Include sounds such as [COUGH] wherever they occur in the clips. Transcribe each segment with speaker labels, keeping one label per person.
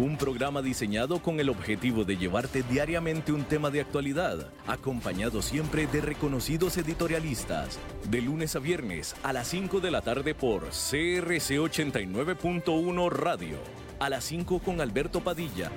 Speaker 1: un programa diseñado con el objetivo de llevarte diariamente un tema de actualidad, acompañado siempre de reconocidos editorialistas, de lunes a viernes a las 5 de la tarde por CRC 89.1 Radio, a las 5 con Alberto Padilla.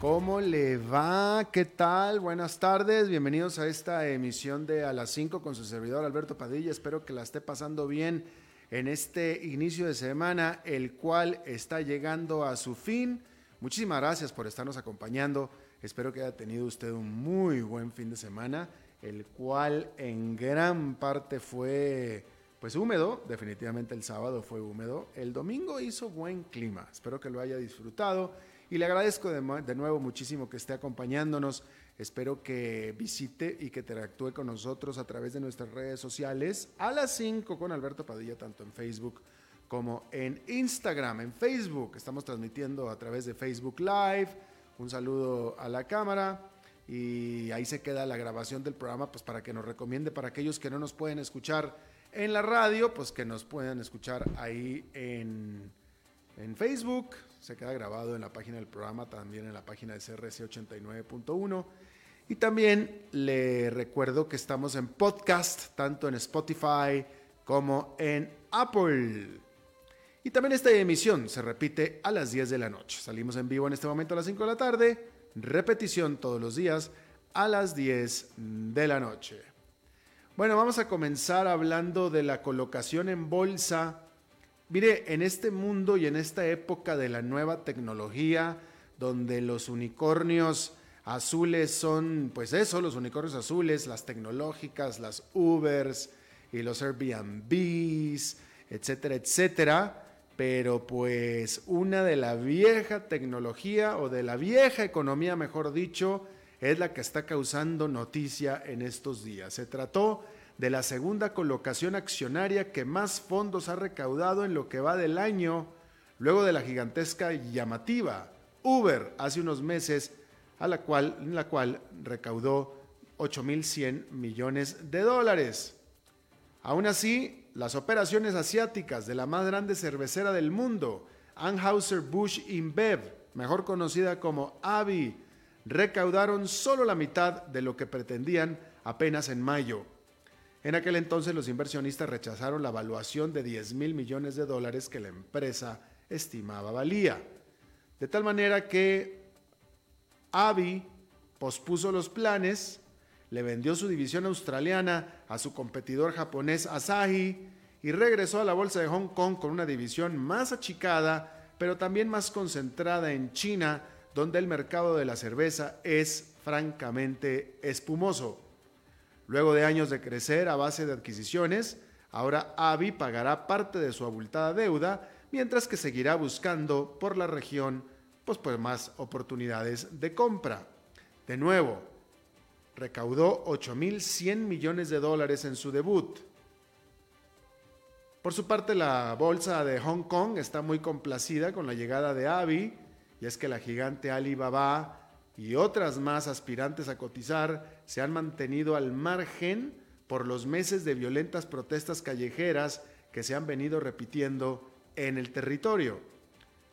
Speaker 2: ¿Cómo le va? ¿Qué tal? Buenas tardes, bienvenidos a esta emisión de A las 5 con su servidor Alberto Padilla, espero que la esté pasando bien en este inicio de semana, el cual está llegando a su fin. Muchísimas gracias por estarnos acompañando. Espero que haya tenido usted un muy buen fin de semana, el cual en gran parte fue pues húmedo, definitivamente el sábado fue húmedo, el domingo hizo buen clima, espero que lo haya disfrutado y le agradezco de, de nuevo muchísimo que esté acompañándonos Espero que visite y que interactúe con nosotros a través de nuestras redes sociales a las 5 con Alberto Padilla, tanto en Facebook como en Instagram. En Facebook estamos transmitiendo a través de Facebook Live. Un saludo a la cámara y ahí se queda la grabación del programa pues para que nos recomiende para aquellos que no nos pueden escuchar en la radio, pues que nos puedan escuchar ahí en, en Facebook. Se queda grabado en la página del programa, también en la página de CRC 89.1 y también le recuerdo que estamos en podcast, tanto en Spotify como en Apple. Y también esta emisión se repite a las 10 de la noche. Salimos en vivo en este momento a las 5 de la tarde, repetición todos los días a las 10 de la noche. Bueno, vamos a comenzar hablando de la colocación en bolsa. Mire, en este mundo y en esta época de la nueva tecnología, donde los unicornios Azules son, pues eso, los unicornios azules, las tecnológicas, las Ubers y los Airbnbs, etcétera, etcétera. Pero pues una de la vieja tecnología o de la vieja economía, mejor dicho, es la que está causando noticia en estos días. Se trató de la segunda colocación accionaria que más fondos ha recaudado en lo que va del año, luego de la gigantesca y llamativa Uber hace unos meses a la cual, en la cual recaudó 8.100 millones de dólares. Aún así, las operaciones asiáticas de la más grande cervecera del mundo, Anheuser-Busch InBev, mejor conocida como ABI, recaudaron solo la mitad de lo que pretendían apenas en mayo. En aquel entonces los inversionistas rechazaron la evaluación de 10 mil millones de dólares que la empresa estimaba valía. De tal manera que Avi pospuso los planes, le vendió su división australiana a su competidor japonés Asahi y regresó a la bolsa de Hong Kong con una división más achicada, pero también más concentrada en China, donde el mercado de la cerveza es francamente espumoso. Luego de años de crecer a base de adquisiciones, ahora Avi pagará parte de su abultada deuda, mientras que seguirá buscando por la región pues, pues más oportunidades de compra. De nuevo, recaudó 8.100 millones de dólares en su debut. Por su parte, la bolsa de Hong Kong está muy complacida con la llegada de Avi, y es que la gigante Alibaba y otras más aspirantes a cotizar se han mantenido al margen por los meses de violentas protestas callejeras que se han venido repitiendo en el territorio.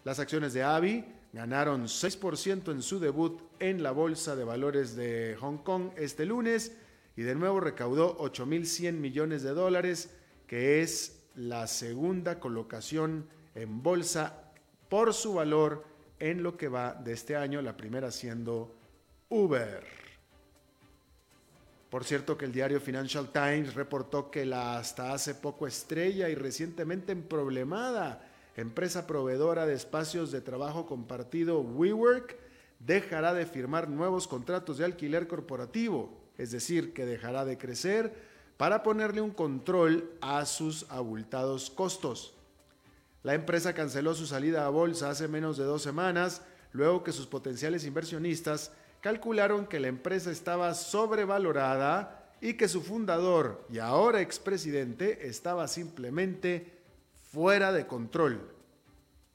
Speaker 2: Las acciones de Avi ganaron 6% en su debut en la Bolsa de Valores de Hong Kong este lunes y de nuevo recaudó 8.100 millones de dólares, que es la segunda colocación en bolsa por su valor en lo que va de este año, la primera siendo Uber. Por cierto que el diario Financial Times reportó que la hasta hace poco estrella y recientemente emproblemada empresa proveedora de espacios de trabajo compartido WeWork, dejará de firmar nuevos contratos de alquiler corporativo, es decir, que dejará de crecer para ponerle un control a sus abultados costos. La empresa canceló su salida a bolsa hace menos de dos semanas, luego que sus potenciales inversionistas calcularon que la empresa estaba sobrevalorada y que su fundador y ahora expresidente estaba simplemente fuera de control.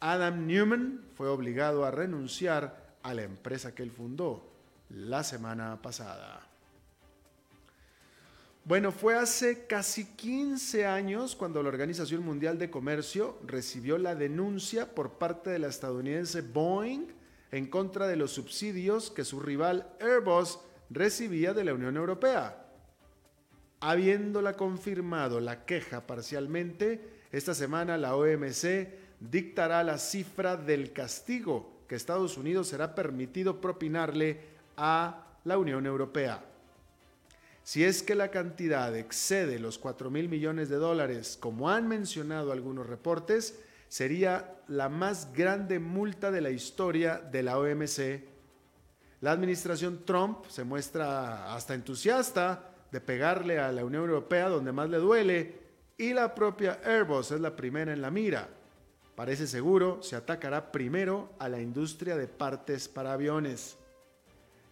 Speaker 2: Adam Newman fue obligado a renunciar a la empresa que él fundó la semana pasada. Bueno, fue hace casi 15 años cuando la Organización Mundial de Comercio recibió la denuncia por parte de la estadounidense Boeing en contra de los subsidios que su rival Airbus recibía de la Unión Europea. Habiéndola confirmado la queja parcialmente, esta semana la OMC dictará la cifra del castigo que Estados Unidos será permitido propinarle a la Unión Europea. Si es que la cantidad excede los 4 mil millones de dólares, como han mencionado algunos reportes, sería la más grande multa de la historia de la OMC. La administración Trump se muestra hasta entusiasta de pegarle a la Unión Europea donde más le duele y la propia Airbus es la primera en la mira. Parece seguro se atacará primero a la industria de partes para aviones.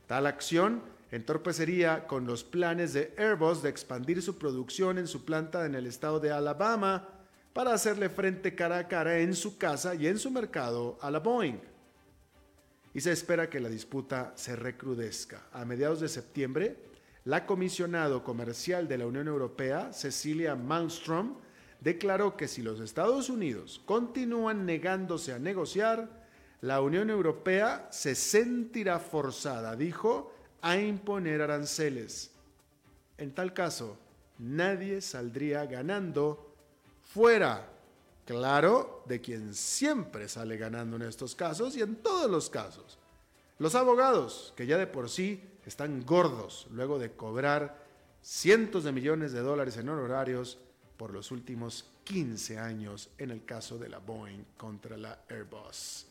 Speaker 2: Tal acción entorpecería con los planes de Airbus de expandir su producción en su planta en el estado de Alabama para hacerle frente cara a cara en su casa y en su mercado a la Boeing. Y se espera que la disputa se recrudezca. A mediados de septiembre, la comisionado comercial de la Unión Europea, Cecilia Malmström, declaró que si los Estados Unidos continúan negándose a negociar, la Unión Europea se sentirá forzada, dijo, a imponer aranceles. En tal caso, nadie saldría ganando fuera, claro, de quien siempre sale ganando en estos casos y en todos los casos. Los abogados, que ya de por sí están gordos luego de cobrar cientos de millones de dólares en honorarios por los últimos 15 años en el caso de la Boeing contra la Airbus.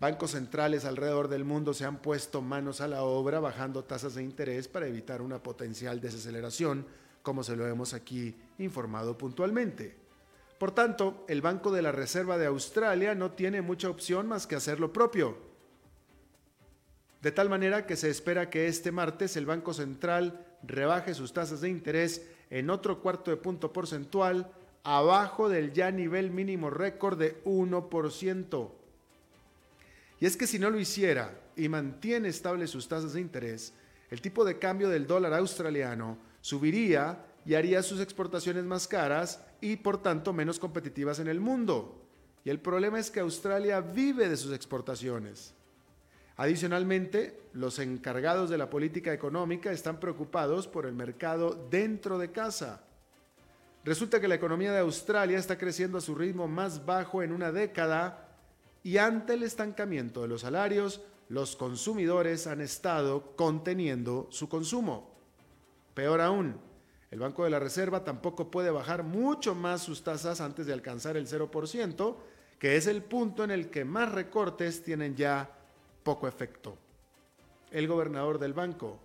Speaker 2: Bancos centrales alrededor del mundo se han puesto manos a la obra bajando tasas de interés para evitar una potencial desaceleración, como se lo hemos aquí informado puntualmente. Por tanto, el Banco de la Reserva de Australia no tiene mucha opción más que hacer lo propio de tal manera que se espera que este martes el Banco Central rebaje sus tasas de interés en otro cuarto de punto porcentual abajo del ya nivel mínimo récord de 1%. Y es que si no lo hiciera y mantiene estables sus tasas de interés, el tipo de cambio del dólar australiano subiría y haría sus exportaciones más caras y por tanto menos competitivas en el mundo. Y el problema es que Australia vive de sus exportaciones. Adicionalmente, los encargados de la política económica están preocupados por el mercado dentro de casa. Resulta que la economía de Australia está creciendo a su ritmo más bajo en una década y ante el estancamiento de los salarios, los consumidores han estado conteniendo su consumo. Peor aún, el Banco de la Reserva tampoco puede bajar mucho más sus tasas antes de alcanzar el 0%, que es el punto en el que más recortes tienen ya poco efecto. El gobernador del banco,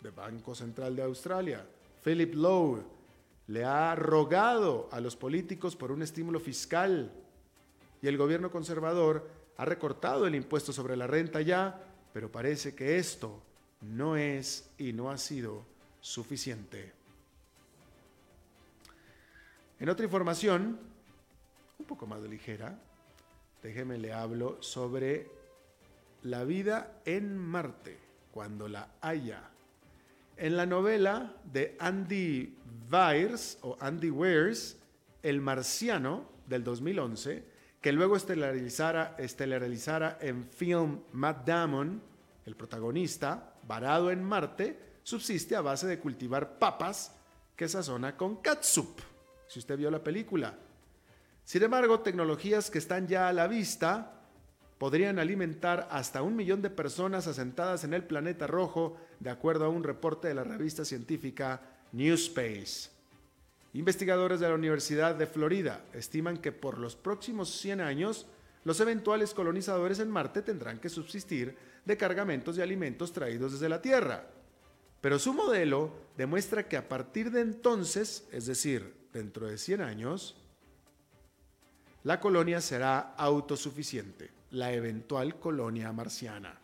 Speaker 2: del Banco Central de Australia, Philip Lowe, le ha rogado a los políticos por un estímulo fiscal y el gobierno conservador ha recortado el impuesto sobre la renta ya, pero parece que esto no es y no ha sido suficiente. En otra información, un poco más ligera, déjeme le hablo sobre la vida en Marte, cuando la haya. En la novela de Andy Weir o Andy Weirs, El Marciano, del 2011, que luego estelarizara, estelarizara en film Matt Damon, el protagonista, varado en Marte, subsiste a base de cultivar papas que sazona con catsup, si usted vio la película. Sin embargo, tecnologías que están ya a la vista podrían alimentar hasta un millón de personas asentadas en el planeta rojo, de acuerdo a un reporte de la revista científica New Space. Investigadores de la Universidad de Florida estiman que por los próximos 100 años, los eventuales colonizadores en Marte tendrán que subsistir de cargamentos de alimentos traídos desde la Tierra. Pero su modelo demuestra que a partir de entonces, es decir, dentro de 100 años, la colonia será autosuficiente la eventual colonia marciana.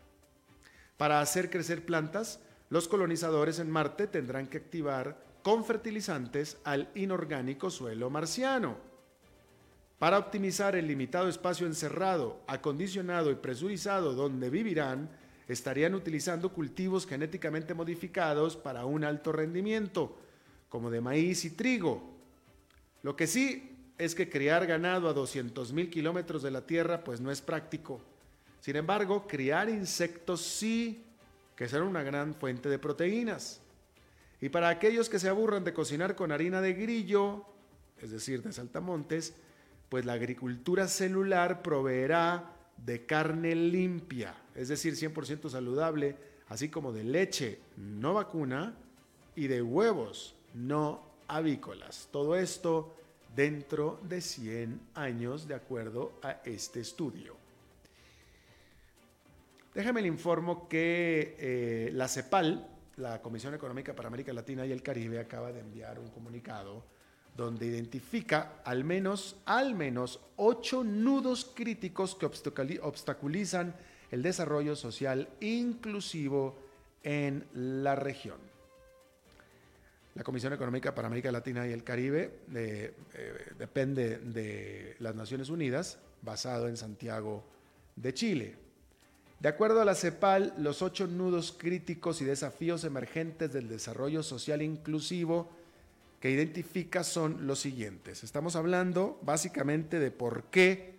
Speaker 2: Para hacer crecer plantas, los colonizadores en Marte tendrán que activar con fertilizantes al inorgánico suelo marciano. Para optimizar el limitado espacio encerrado, acondicionado y presurizado donde vivirán, estarían utilizando cultivos genéticamente modificados para un alto rendimiento, como de maíz y trigo. Lo que sí es que criar ganado a 200.000 kilómetros de la Tierra pues no es práctico. Sin embargo, criar insectos sí, que serán una gran fuente de proteínas. Y para aquellos que se aburran de cocinar con harina de grillo, es decir, de saltamontes, pues la agricultura celular proveerá de carne limpia, es decir, 100% saludable, así como de leche no vacuna y de huevos no avícolas. Todo esto dentro de 100 años, de acuerdo a este estudio. Déjame le informo que eh, la CEPAL, la Comisión Económica para América Latina y el Caribe acaba de enviar un comunicado donde identifica al menos, al menos ocho nudos críticos que obstaculizan el desarrollo social inclusivo en la región. La Comisión Económica para América Latina y el Caribe eh, eh, depende de las Naciones Unidas, basado en Santiago de Chile. De acuerdo a la CEPAL, los ocho nudos críticos y desafíos emergentes del desarrollo social inclusivo que identifica son los siguientes. Estamos hablando básicamente de por qué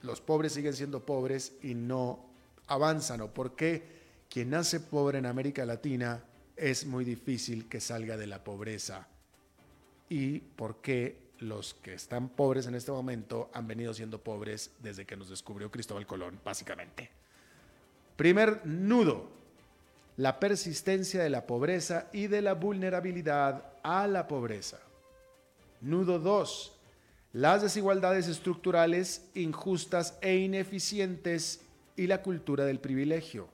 Speaker 2: los pobres siguen siendo pobres y no avanzan o por qué quien nace pobre en América Latina es muy difícil que salga de la pobreza y por qué los que están pobres en este momento han venido siendo pobres desde que nos descubrió Cristóbal Colón, básicamente. Primer nudo, la persistencia de la pobreza y de la vulnerabilidad a la pobreza. Nudo 2. Las desigualdades estructurales injustas e ineficientes y la cultura del privilegio.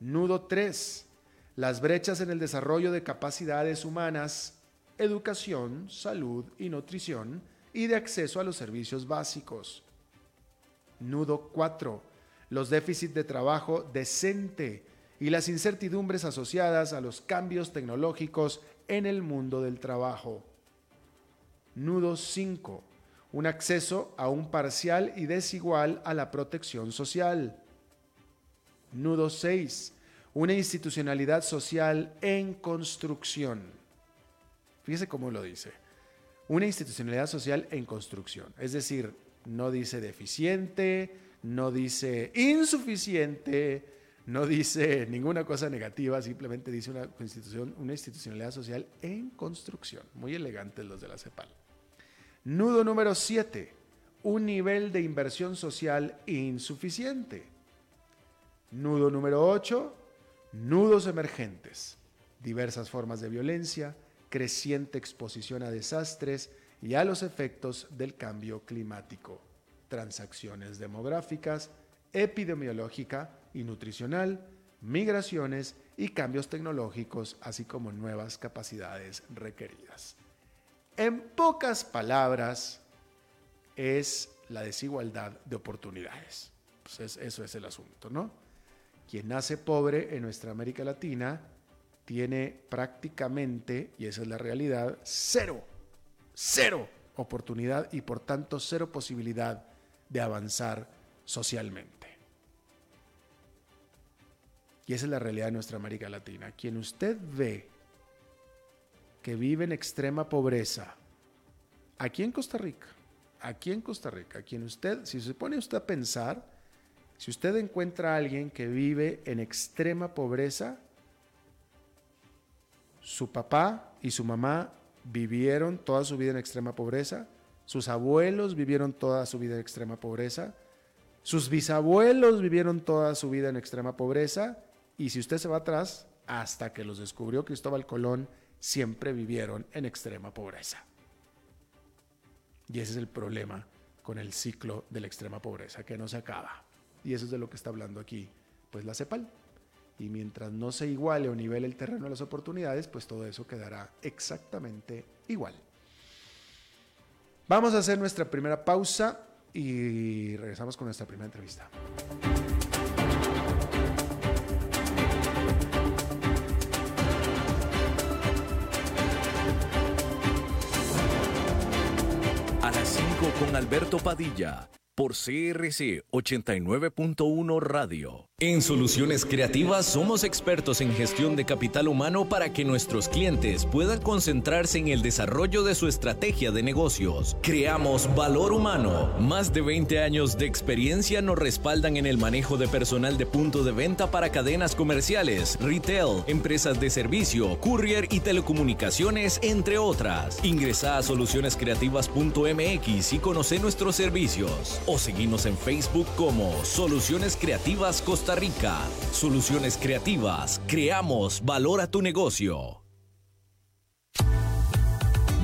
Speaker 2: Nudo 3. Las brechas en el desarrollo de capacidades humanas, educación, salud y nutrición y de acceso a los servicios básicos. Nudo 4 los déficits de trabajo decente y las incertidumbres asociadas a los cambios tecnológicos en el mundo del trabajo. Nudo 5. Un acceso aún parcial y desigual a la protección social. Nudo 6. Una institucionalidad social en construcción. Fíjese cómo lo dice. Una institucionalidad social en construcción. Es decir, no dice deficiente, no dice insuficiente, no dice ninguna cosa negativa, simplemente dice una una institucionalidad social en construcción. Muy elegantes los de la CEPAL. Nudo número 7, un nivel de inversión social insuficiente. Nudo número 8, nudos emergentes, diversas formas de violencia, creciente exposición a desastres y a los efectos del cambio climático transacciones demográficas, epidemiológica y nutricional, migraciones y cambios tecnológicos, así como nuevas capacidades requeridas. En pocas palabras, es la desigualdad de oportunidades. Pues eso es el asunto, ¿no? Quien nace pobre en nuestra América Latina tiene prácticamente, y esa es la realidad, cero, cero oportunidad y por tanto cero posibilidad de avanzar socialmente. Y esa es la realidad de nuestra América Latina. Quien usted ve que vive en extrema pobreza, aquí en Costa Rica, aquí en Costa Rica, quien usted, si se pone usted a pensar, si usted encuentra a alguien que vive en extrema pobreza, su papá y su mamá vivieron toda su vida en extrema pobreza, sus abuelos vivieron toda su vida en extrema pobreza. Sus bisabuelos vivieron toda su vida en extrema pobreza. Y si usted se va atrás, hasta que los descubrió Cristóbal Colón, siempre vivieron en extrema pobreza. Y ese es el problema con el ciclo de la extrema pobreza, que no se acaba. Y eso es de lo que está hablando aquí, pues la CEPAL. Y mientras no se iguale o nivele el terreno de las oportunidades, pues todo eso quedará exactamente igual. Vamos a hacer nuestra primera pausa y regresamos con nuestra primera entrevista.
Speaker 1: A las 5 con Alberto Padilla por CRC 89.1 Radio. En Soluciones Creativas somos expertos en gestión de capital humano para que nuestros clientes puedan concentrarse en el desarrollo de su estrategia de negocios. Creamos valor humano. Más de 20 años de experiencia nos respaldan en el manejo de personal de punto de venta para cadenas comerciales, retail, empresas de servicio, courier y telecomunicaciones, entre otras. Ingresa a solucionescreativas.mx y conoce nuestros servicios. O seguimos en Facebook como Soluciones Creativas Costa Rica. Soluciones creativas. Creamos valor a tu negocio.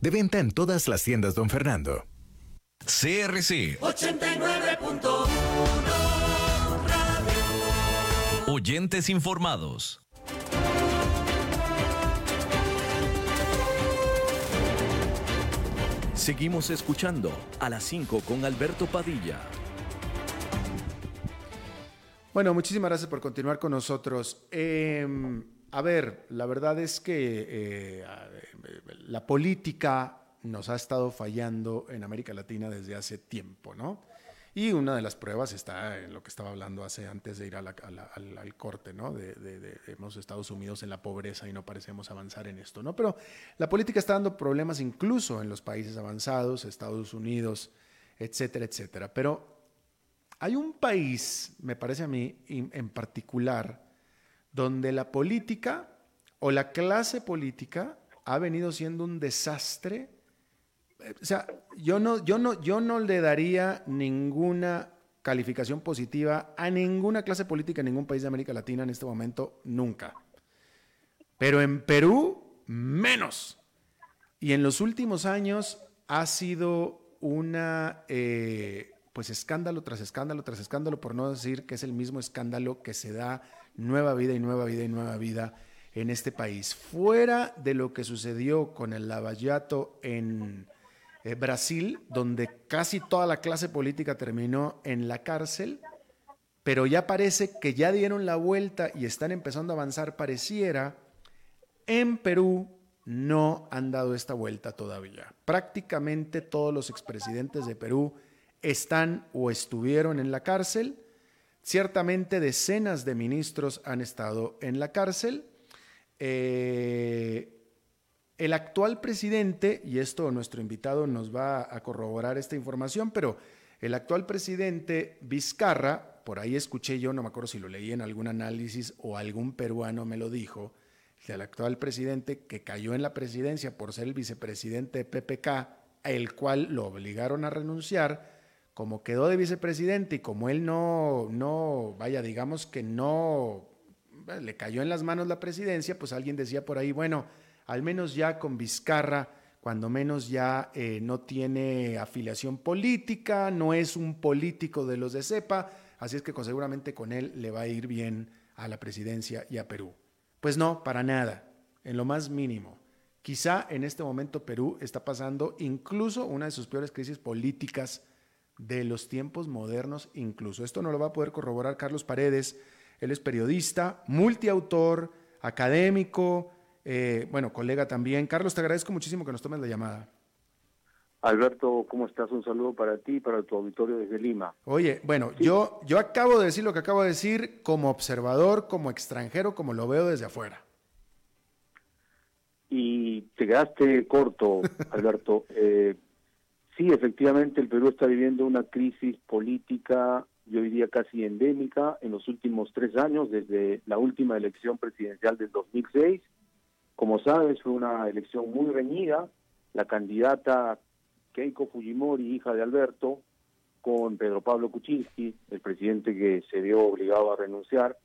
Speaker 1: De venta en todas las tiendas, don Fernando. CRC 89.1 Oyentes informados. Seguimos escuchando a las 5 con Alberto Padilla.
Speaker 2: Bueno, muchísimas gracias por continuar con nosotros. Em, a ver, la verdad es que eh, la política nos ha estado fallando en América Latina desde hace tiempo, ¿no? Y una de las pruebas está en lo que estaba hablando hace antes de ir al, corte, ¿no? De, hemos estado sumidos en la pobreza y no parecemos avanzar en esto, ¿no? Pero la política está dando problemas incluso en los países avanzados, Estados Unidos, etcétera, etcétera. Pero hay un país, me parece a mí, en particular, donde la política o la clase política ha venido siendo un desastre. O sea, yo no, yo no, yo no le daría ninguna calificación positiva a ninguna clase política en ningún país de América Latina en este momento, nunca. Pero en Perú, menos. Y en los últimos años ha sido una, eh, pues escándalo tras escándalo tras escándalo, por no decir que es el mismo escándalo que se da nueva vida y nueva vida y nueva vida en este país. Fuera de lo que sucedió con el Lavallato en eh, Brasil, donde casi toda la clase política terminó en la cárcel, pero ya parece que ya dieron la vuelta y están empezando a avanzar, pareciera, en Perú no han dado esta vuelta todavía. Prácticamente todos los expresidentes de Perú están o estuvieron en la cárcel. Ciertamente decenas de ministros han estado en la cárcel eh, el actual presidente, y esto nuestro invitado nos va a corroborar esta información, pero el actual presidente Vizcarra, por ahí escuché yo, no me acuerdo si lo leí en algún análisis o algún peruano me lo dijo, el actual presidente que cayó en la presidencia por ser el vicepresidente de PPK, el cual lo obligaron a renunciar, como quedó de vicepresidente y como él no, no, vaya, digamos que no le cayó en las manos la presidencia, pues alguien decía por ahí, bueno, al menos ya con Vizcarra, cuando menos ya eh, no tiene afiliación política, no es un político de los de CEPA, así es que seguramente con él le va a ir bien a la presidencia y a Perú. Pues no, para nada, en lo más mínimo. Quizá en este momento Perú está pasando incluso una de sus peores crisis políticas de los tiempos modernos, incluso. Esto no lo va a poder corroborar Carlos Paredes, él es periodista, multiautor, académico, eh, bueno, colega también. Carlos, te agradezco muchísimo que nos tomes la llamada.
Speaker 3: Alberto, ¿cómo estás? Un saludo para ti y para tu auditorio desde Lima.
Speaker 2: Oye, bueno, yo, yo acabo de decir lo que acabo de decir como observador, como extranjero, como lo veo desde afuera.
Speaker 3: Y te quedaste corto, [LAUGHS] Alberto. Eh, sí, efectivamente, el Perú está viviendo una crisis política yo diría casi endémica en los últimos tres años, desde la última elección presidencial del 2006. Como sabes, fue una elección muy reñida. La candidata Keiko Fujimori, hija de Alberto, con Pedro Pablo Kuczynski, el presidente que se vio obligado a renunciar,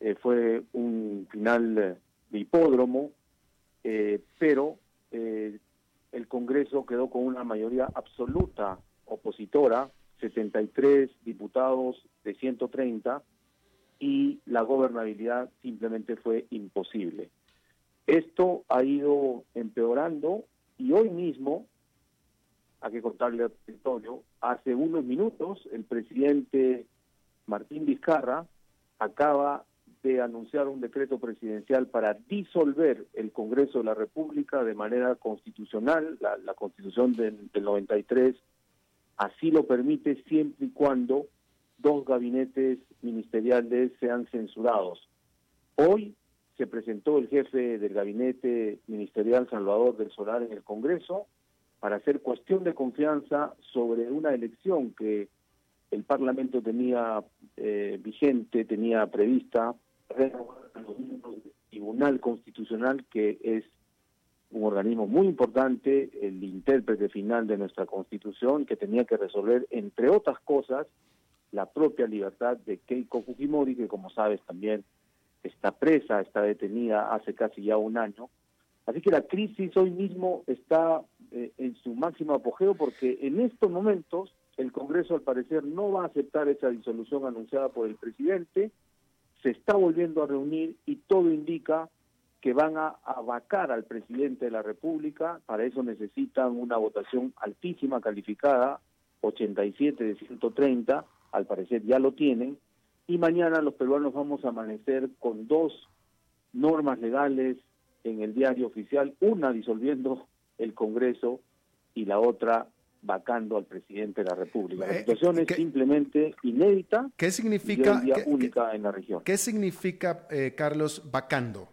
Speaker 3: eh, fue un final de hipódromo, eh, pero eh, el Congreso quedó con una mayoría absoluta opositora, 73 diputados de 130, y la gobernabilidad simplemente fue imposible. Esto ha ido empeorando y hoy mismo, hay que contarle a Antonio, hace unos minutos el presidente Martín Vizcarra acaba de anunciar un decreto presidencial para disolver el Congreso de la República de manera constitucional. La, constitución del, del 93 así lo permite siempre y cuando dos gabinetes ministeriales sean censurados. Hoy se presentó el jefe del gabinete ministerial Salvador del Solar en el Congreso para hacer cuestión de confianza sobre una elección que el Parlamento tenía eh, vigente, tenía prevista los Tribunal Constitucional, que es un organismo muy importante, el intérprete final de nuestra Constitución, que tenía que resolver, entre otras cosas, la propia libertad de Keiko Fujimori, que como sabes también está presa, está detenida hace casi ya un año. Así que la crisis hoy mismo está eh, en su máximo apogeo porque en estos momentos el Congreso al parecer no va a aceptar esa disolución anunciada por el presidente, se está volviendo a reunir y todo indica que van a vacar al presidente de la República, para eso necesitan una votación altísima calificada, 87 de 130, al parecer ya lo tienen, y mañana los peruanos vamos a amanecer con dos normas legales en el diario oficial, una disolviendo el Congreso y la otra vacando al presidente de la República. La eh, situación es simplemente inédita
Speaker 2: ¿Qué significa,
Speaker 3: y única en la región.
Speaker 2: ¿Qué significa, eh, Carlos, vacando?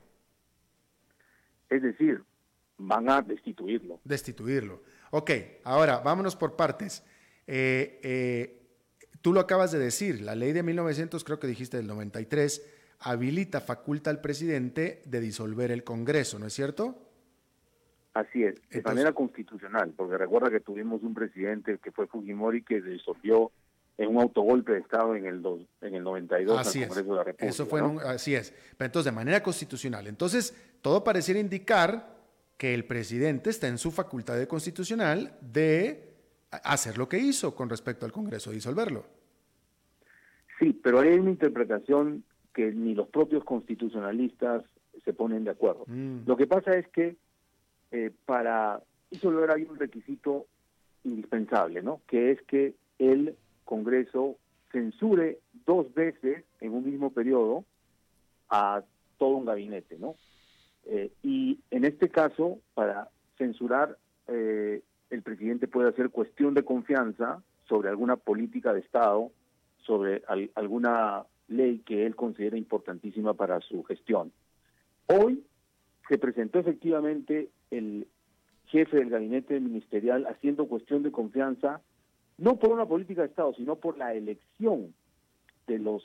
Speaker 3: Es decir, van a destituirlo.
Speaker 2: Destituirlo. Ok, ahora vámonos por partes. Eh, tú lo acabas de decir, la ley de 1900, creo que dijiste del 93, habilita, faculta al presidente de disolver el Congreso, ¿no es cierto?
Speaker 3: Así es, de manera constitucional, porque recuerda que tuvimos un presidente que fue Fujimori que disolvió en un autogolpe de Estado en el, en el 92
Speaker 2: así al Congreso de la República. Eso fue así es. Pero entonces, de manera constitucional. Entonces, todo pareciera indicar que el presidente está en su facultad de constitucional de hacer lo que hizo con respecto al Congreso, disolverlo.
Speaker 3: Sí, pero hay una interpretación que ni los propios constitucionalistas se ponen de acuerdo. Mm. Lo que pasa es que eh, para disolver hay un requisito indispensable, ¿no? Que es que el Congreso censure dos veces en un mismo periodo a todo un gabinete, ¿no? Eh, y en este caso, para censurar, eh, el presidente puede hacer cuestión de confianza sobre alguna política de Estado, sobre alguna ley que él considera importantísima para su gestión. Hoy se presentó efectivamente el jefe del gabinete ministerial haciendo cuestión de confianza, no por una política de Estado, sino por la elección de los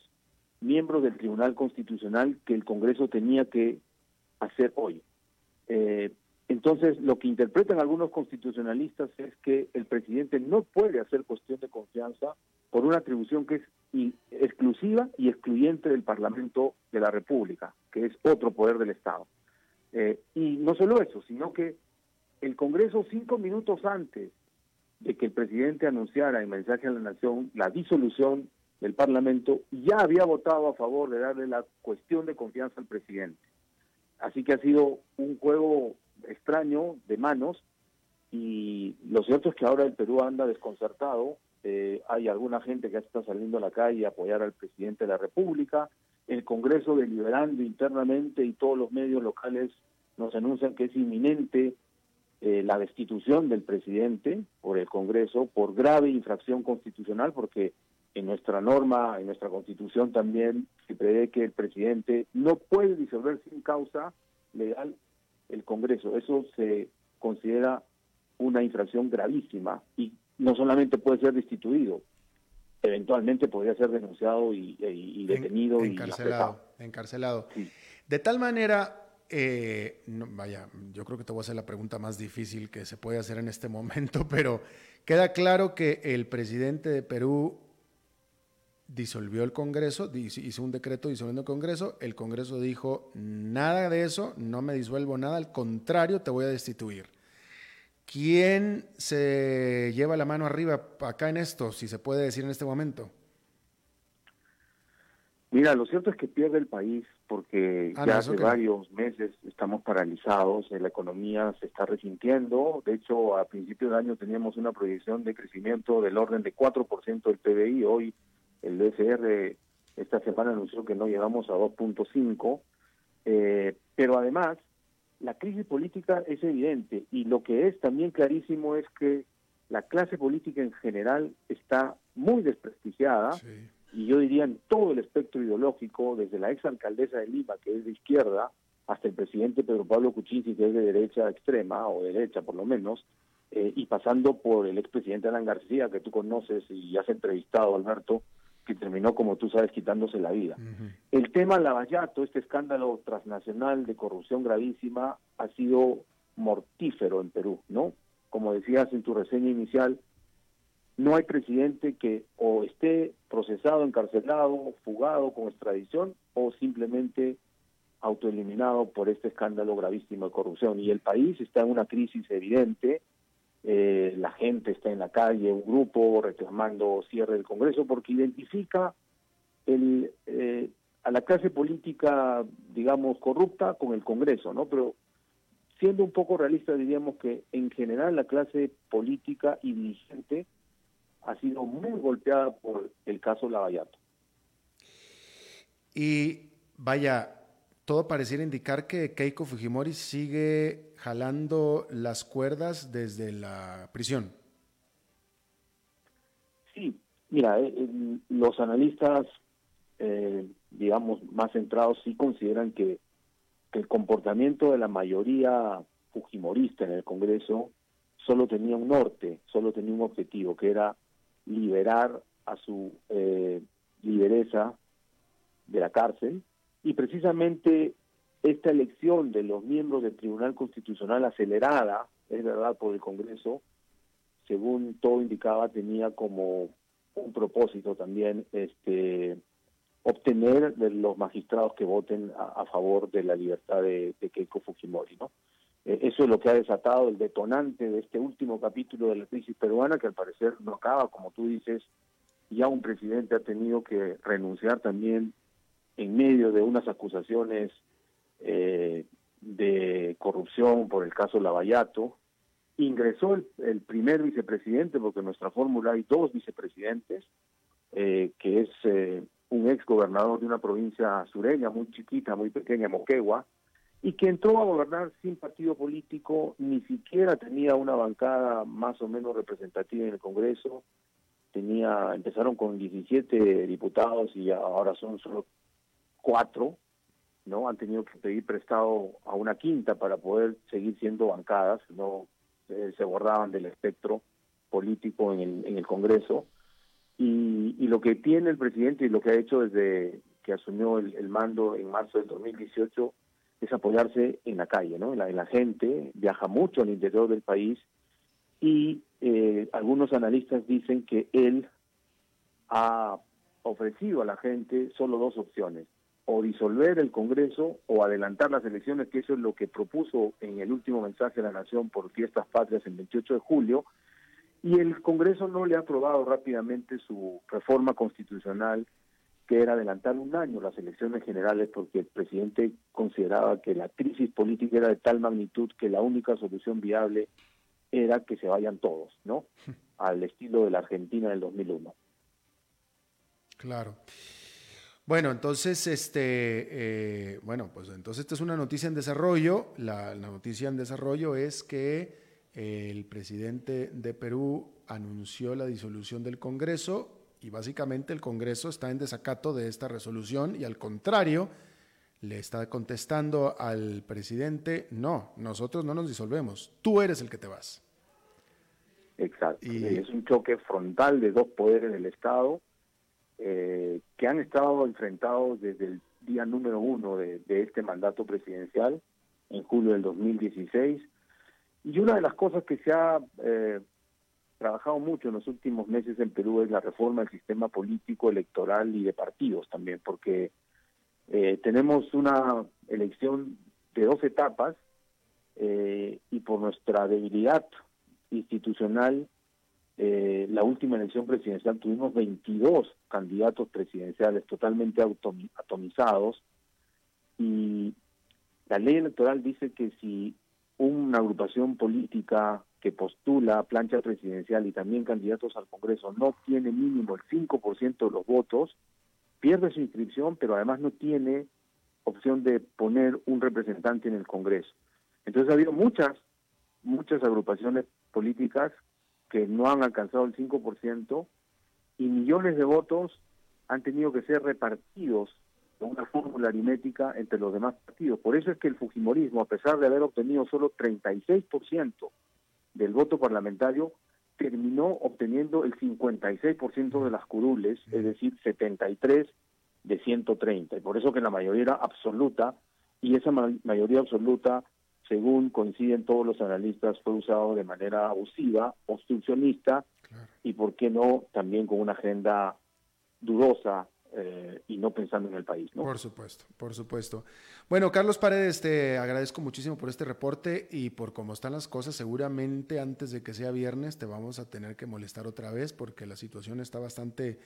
Speaker 3: miembros del Tribunal Constitucional que el Congreso tenía que hacer hoy. Eh, entonces, lo que interpretan algunos constitucionalistas es que el presidente no puede hacer cuestión de confianza por una atribución que es exclusiva y excluyente del Parlamento de la República, que es otro poder del Estado. Eh, y no solo eso, sino que el Congreso cinco minutos antes de que el presidente anunciara en mensaje a la nación la disolución del Parlamento, ya había votado a favor de darle la cuestión de confianza al presidente. Así que ha sido un juego extraño de manos y lo cierto es que ahora el Perú anda desconcertado. Eh, hay alguna gente que está saliendo a la calle a apoyar al presidente de la República el Congreso deliberando internamente y todos los medios locales nos anuncian que es inminente eh, la destitución del presidente por el Congreso por grave infracción constitucional, porque en nuestra norma, en nuestra constitución también se prevé que el presidente no puede disolver sin causa legal el Congreso. Eso se considera una infracción gravísima y no solamente puede ser destituido, eventualmente podría ser denunciado y, detenido
Speaker 2: y encarcelado. encarcelado. De tal manera, eh, vaya, yo creo que te voy a hacer la pregunta más difícil que se puede hacer en este momento, [LAUGHS] pero queda claro que el presidente de Perú disolvió el Congreso, hizo un decreto disolviendo el Congreso, el Congreso dijo, nada de eso, no me disuelvo nada, al contrario, te voy a destituir. ¿Quién se lleva la mano arriba acá en esto, si se puede decir en este momento?
Speaker 3: Mira, lo cierto es que pierde el país porque ah, ya hace varios meses estamos paralizados, eh, la economía se está resintiendo, de hecho a principios de año teníamos una proyección de crecimiento del orden de 4% del PBI, hoy el DSR esta semana anunció que no llegamos a 2.5, eh, pero además la crisis política es evidente y lo que es también clarísimo es que la clase política en general está muy desprestigiada y yo diría en todo el espectro ideológico, desde la exalcaldesa de Lima, que es de izquierda, hasta el presidente Pedro Pablo Kuczynski, que es de derecha extrema, o derecha por lo menos, eh, y pasando por el expresidente Alan García, que tú conoces y has entrevistado, Alberto, que terminó, como tú sabes, quitándose la vida. El tema Lavallato, este escándalo transnacional de corrupción gravísima, ha sido mortífero en Perú, ¿no? Como decías en tu reseña inicial, no hay presidente que o esté procesado, encarcelado, fugado con extradición o simplemente autoeliminado por este escándalo gravísimo de corrupción. Y el país está en una crisis evidente, eh, la gente está en la calle, un grupo reclamando cierre del Congreso porque identifica el, eh, a la clase política, digamos, corrupta con el Congreso, ¿no? Pero siendo un poco realista diríamos que en general la clase política y dirigente ha sido muy golpeada por el caso Lavallato.
Speaker 2: Y vaya, todo pareciera indicar que Keiko Fujimori sigue jalando las cuerdas desde la prisión.
Speaker 3: Sí, mira, eh, los analistas, eh, digamos, más centrados sí consideran que, que el comportamiento de la mayoría fujimorista en el Congreso solo tenía un norte, solo tenía un objetivo, que era liberar a su eh, lideresa de la cárcel y precisamente esta elección de los miembros del Tribunal Constitucional acelerada, es verdad, por el Congreso, según todo indicaba, tenía como un propósito también este obtener de los magistrados que voten a, favor de la libertad de, Keiko Fujimori, ¿no? Eh, eso es lo que ha desatado el detonante de este último capítulo de la crisis peruana, que al parecer no acaba, como tú dices, ya un presidente ha tenido que renunciar también en medio de unas acusaciones eh, de corrupción por el caso Lavallato. Ingresó el, primer vicepresidente, porque en nuestra fórmula hay dos vicepresidentes, eh, que es un ex gobernador de una provincia sureña muy chiquita, muy pequeña, Moquegua, y que entró a gobernar sin partido político, ni siquiera tenía una bancada más o menos representativa en el Congreso, tenía empezaron con 17 diputados y ahora son solo cuatro, ¿no? Han tenido que pedir prestado a una quinta para poder seguir siendo bancadas, no eh, se borraban del espectro político en el, Congreso. Y, lo que tiene el presidente y lo que ha hecho desde que asumió el, el mando en marzo del 2018 es apoyarse en la calle, ¿no? En la, la gente viaja mucho al interior del país y eh, algunos analistas dicen que él ha ofrecido a la gente solo dos opciones, o disolver el Congreso o adelantar las elecciones, que eso es lo que propuso en el último mensaje de la Nación por fiestas patrias el 28 de julio, y el Congreso no le ha aprobado rápidamente su reforma constitucional que era adelantar un año las elecciones generales porque el presidente consideraba que la crisis política era de tal magnitud que la única solución viable era que se vayan todos, ¿no? Al estilo de la Argentina del 2001.
Speaker 2: Claro. Bueno, entonces, este, eh, bueno, pues entonces esta es una noticia en desarrollo. La, la noticia en desarrollo es que el presidente de Perú anunció la disolución del Congreso y básicamente el Congreso está en desacato de esta resolución y al contrario, le está contestando al presidente, no, nosotros no nos disolvemos, tú eres el que te vas.
Speaker 3: Exacto, y es un choque frontal de dos poderes del Estado eh, que han estado enfrentados desde el día número uno de, este mandato presidencial, en julio del 2016. Y una de las cosas que se ha eh, trabajado mucho en los últimos meses en Perú es la reforma del sistema político, electoral y de partidos también, porque eh, tenemos una elección de dos etapas eh, y por nuestra debilidad institucional, eh, la última elección presidencial tuvimos 22 candidatos presidenciales totalmente atomizados y la ley electoral dice que si una agrupación política que postula plancha presidencial y también candidatos al Congreso no tiene mínimo el 5% de los votos, pierde su inscripción, pero además no tiene opción de poner un representante en el Congreso. Entonces ha habido muchas, muchas agrupaciones políticas que no han alcanzado el 5% y millones de votos han tenido que ser repartidos con una fórmula aritmética entre los demás partidos. Por eso es que el Fujimorismo, a pesar de haber obtenido solo 36% del voto parlamentario, terminó obteniendo el 56% de las curules, es decir, 73 de 130. Y por eso que la mayoría era absoluta, y esa mayoría absoluta, según coinciden todos los analistas, fue usado de manera abusiva, obstruccionista, y por qué no, también con una agenda dudosa eh, y no pensando en el país. ¿no?
Speaker 2: Por supuesto, por supuesto. Bueno, Carlos Paredes, te agradezco muchísimo por este reporte y por cómo están las cosas. Seguramente antes de que sea viernes te vamos a tener que molestar otra vez porque la situación está bastante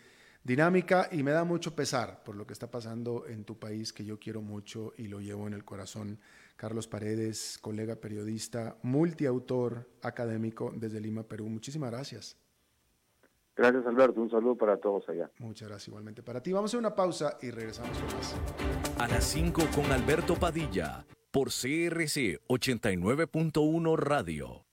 Speaker 2: dinámica y me da mucho pesar por lo que está pasando en tu país que yo quiero mucho y lo llevo en el corazón. Carlos Paredes, colega periodista, multiautor académico desde Lima, Perú. Muchísimas gracias.
Speaker 3: Gracias, Alberto. Un saludo para todos allá.
Speaker 2: Muchas gracias igualmente para ti. Vamos a hacer una pausa y regresamos con más.
Speaker 1: A las 5 con Alberto Padilla, por CRC 89.1 Radio.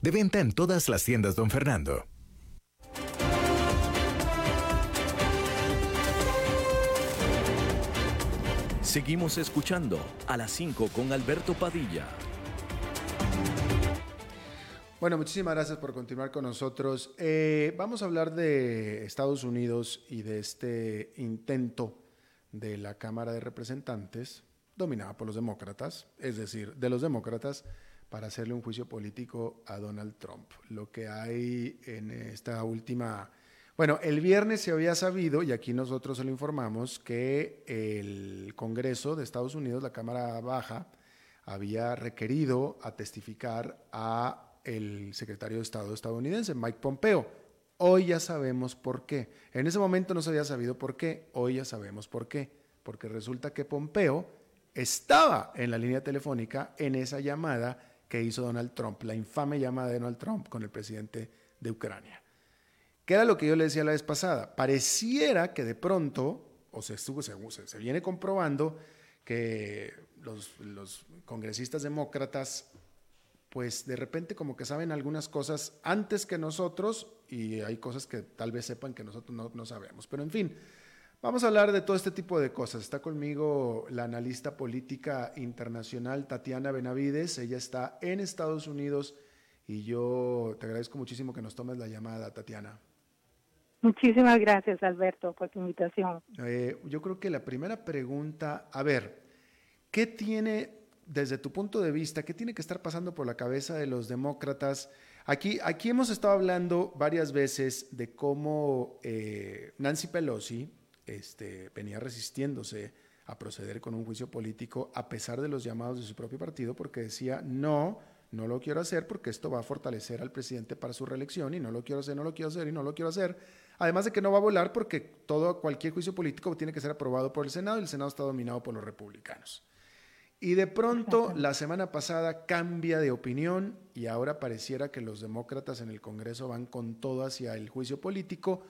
Speaker 1: De venta en todas las tiendas, don Fernando. Seguimos escuchando a las 5 con Alberto Padilla.
Speaker 2: Bueno, muchísimas gracias por continuar con nosotros. Eh, vamos a hablar de Estados Unidos y de este intento de la Cámara de Representantes, dominada por los demócratas, es decir, de los demócratas, para hacerle un juicio político a Donald Trump. Lo que hay en esta última... Bueno, el viernes se había sabido, y aquí nosotros se lo informamos, que el Congreso de Estados Unidos, la Cámara Baja, había requerido a testificar a el secretario de Estado estadounidense, Mike Pompeo. Hoy ya sabemos por qué. En ese momento no se había sabido por qué, hoy ya sabemos por qué. Porque resulta que Pompeo estaba en la línea telefónica en esa llamada que hizo Donald Trump, la infame llamada de Donald Trump con el presidente de Ucrania. ¿Qué era lo que yo le decía la vez pasada? Pareciera que de pronto, o se, estuvo, se, viene comprobando que los, congresistas demócratas pues de repente como que saben algunas cosas antes que nosotros y hay cosas que tal vez sepan que nosotros no, no, sabemos. Pero en fin, Vamos a hablar de todo este tipo de cosas. Está conmigo la analista política internacional Tatiana Benavides. Ella está en Estados Unidos y yo te agradezco muchísimo que nos tomes la llamada, Tatiana.
Speaker 4: Muchísimas gracias, Alberto, por tu invitación.
Speaker 2: Eh, yo creo que la primera pregunta, a ver, ¿qué tiene, desde tu punto de vista, qué tiene que estar pasando por la cabeza de los demócratas? Aquí, aquí hemos estado hablando varias veces de cómo eh, Nancy Pelosi, este, venía resistiéndose a proceder con un juicio político a pesar de los llamados de su propio partido porque decía, no, no lo quiero hacer porque esto va a fortalecer al presidente para su reelección y no lo quiero hacer, no lo quiero hacer y no lo quiero hacer. Además de que no va a volar porque todo, cualquier juicio político tiene que ser aprobado por el Senado y el Senado está dominado por los republicanos. Y de pronto, la semana pasada cambia de opinión y ahora pareciera que los demócratas en el Congreso van con todo hacia el juicio político,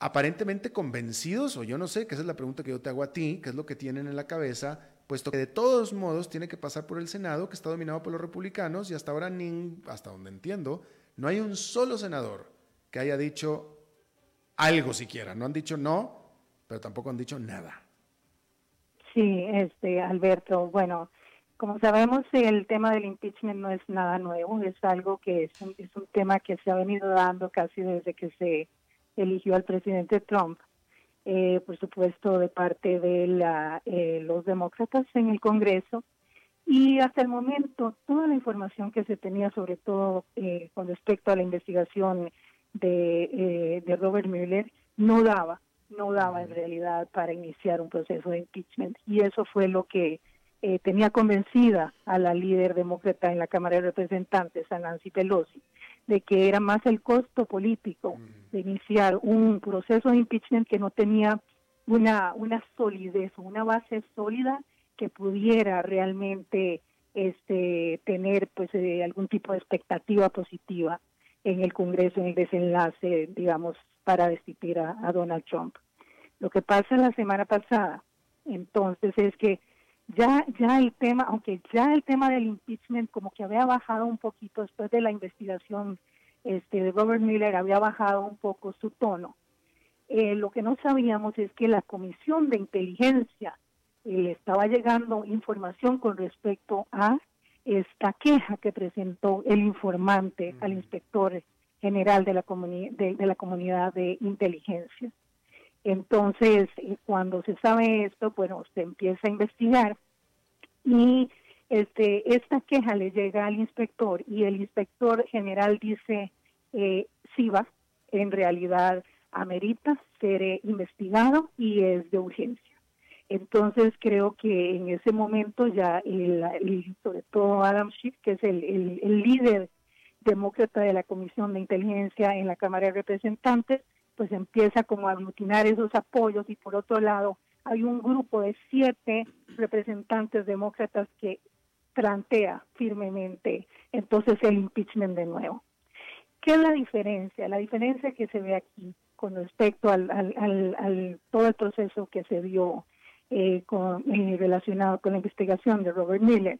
Speaker 2: aparentemente convencidos, o yo no sé, que esa es la pregunta que yo te hago a ti, qué es lo que tienen en la cabeza, puesto que de todos modos tiene que pasar por el Senado, que está dominado por los republicanos, y hasta ahora, hasta donde entiendo, no hay un solo senador que haya dicho algo siquiera. No han dicho no, pero tampoco han dicho nada.
Speaker 4: Sí, este Alberto, bueno, como sabemos el tema del impeachment no es nada nuevo, es algo que es un, es un tema que se ha venido dando casi desde que se eligió al presidente Trump, eh, por supuesto de parte de la, eh, los demócratas en el Congreso. Y hasta el momento, toda la información que se tenía, sobre todo eh, con respecto a la investigación de, de Robert Mueller, no daba no daba en realidad para iniciar un proceso de impeachment. Y eso fue lo que eh, tenía convencida a la líder demócrata en la Cámara de Representantes, a Nancy Pelosi, de que era más el costo político de iniciar un proceso de impeachment que no tenía una, una solidez, una base sólida que pudiera realmente este, tener pues eh, algún tipo de expectativa positiva en el Congreso, en el desenlace, digamos, para destituir a, Donald Trump. Lo que pasa la semana pasada, entonces, es que ya, ya el tema, aunque ya el tema del impeachment como que había bajado un poquito después de la investigación este, de Robert Miller, había bajado un poco su tono. Eh, lo que no sabíamos es que la Comisión de Inteligencia eh, le estaba llegando información con respecto a esta queja que presentó el informante al inspector general de la, de, la comunidad de inteligencia. Entonces, eh, cuando se sabe esto, bueno, se empieza a investigar y este, esta queja le llega al inspector y el inspector general dice, eh, sí va, en realidad amerita ser eh, investigado y es de urgencia. Entonces creo que en ese momento ya, el, sobre todo Adam Schiff, que es el líder demócrata de la Comisión de Inteligencia en la Cámara de Representantes, pues empieza como a aglutinar esos apoyos y por otro lado hay un grupo de siete representantes demócratas que plantea firmemente entonces el impeachment de nuevo. ¿Qué es la diferencia? La diferencia que se ve aquí con respecto al, todo el proceso que se dio eh, con, eh, relacionado con la investigación de Robert Miller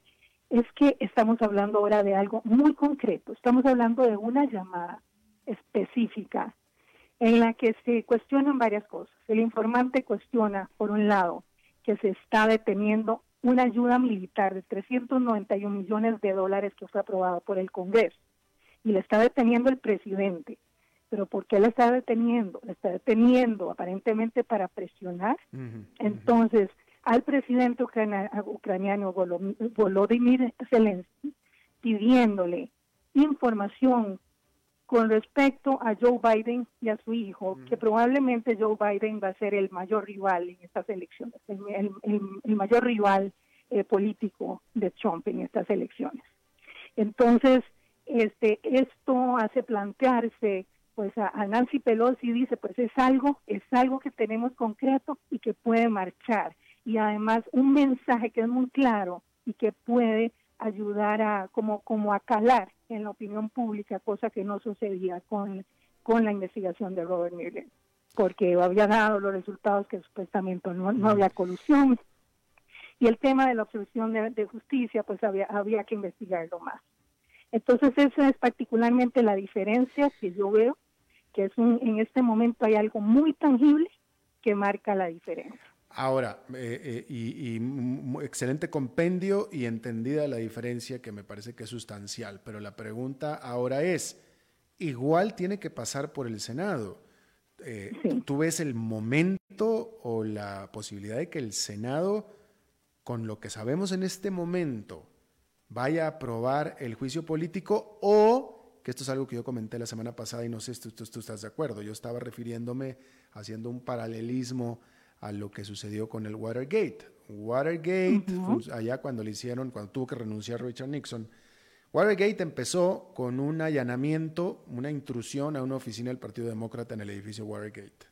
Speaker 4: es que estamos hablando ahora de algo muy concreto, estamos hablando de una llamada específica en la que se cuestionan varias cosas. El informante cuestiona, por un lado, que se está deteniendo una ayuda militar de 391 millones de dólares que fue aprobada por el Congreso y le está deteniendo el presidente. Pero ¿por qué la está deteniendo? La está deteniendo aparentemente para presionar. Entonces, al presidente ucraniano Volodymyr Zelensky pidiéndole información con respecto a Joe Biden y a su hijo, que probablemente Joe Biden va a ser el mayor rival en estas elecciones, el, mayor rival eh, político de Trump en estas elecciones. Entonces, este, esto hace plantearse pues a, a, Nancy Pelosi dice pues es algo es algo que tenemos concreto y que puede marchar y además un mensaje que es muy claro y que puede ayudar a como como a calar en la opinión pública, cosa que no sucedía con, con la investigación de Robert Mueller, porque había dado los resultados que supuestamente no, no había colusión. Y el tema de la obstrucción de, justicia, pues había, había que investigarlo más. Entonces, esa es particularmente la diferencia que yo veo, que es un, en este momento hay algo muy tangible que marca la diferencia.
Speaker 2: Ahora, eh, eh, y, excelente compendio y entendida la diferencia que me parece que es sustancial, pero la pregunta ahora es, igual tiene que pasar por el Senado. Eh, ¿Tú ves el momento o la posibilidad de que el Senado, con lo que sabemos en este momento, vaya a aprobar el juicio político o, que esto es algo que yo comenté la semana pasada y no sé si tú estás de acuerdo, yo estaba refiriéndome, haciendo un paralelismo, a lo que sucedió con el Watergate. Watergate, allá cuando le hicieron, cuando tuvo que renunciar Richard Nixon, Watergate empezó con un allanamiento, una intrusión a una oficina del Partido Demócrata en el edificio Watergate.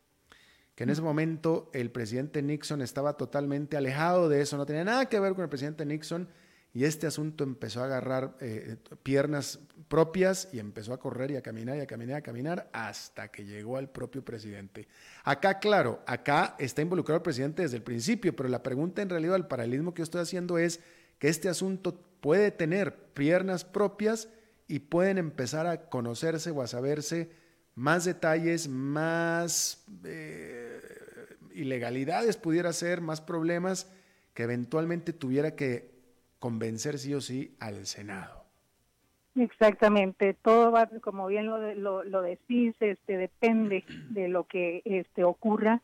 Speaker 2: Que en ese momento el presidente Nixon estaba totalmente alejado de eso, no tenía nada que ver con el presidente Nixon y este asunto empezó a agarrar eh, piernas propias y empezó a correr y a caminar y a caminar y a caminar hasta que llegó al propio presidente. Acá, claro, acá está involucrado el presidente desde el principio, pero la pregunta en realidad, el paralelismo que yo estoy haciendo es que este asunto puede tener piernas propias y pueden empezar a conocerse o a saberse más detalles, más eh, ilegalidades pudiera ser, más problemas que eventualmente tuviera que convencer sí o sí al Senado.
Speaker 4: Exactamente, todo va, como bien lo, lo, decís, este, depende de lo que este, ocurra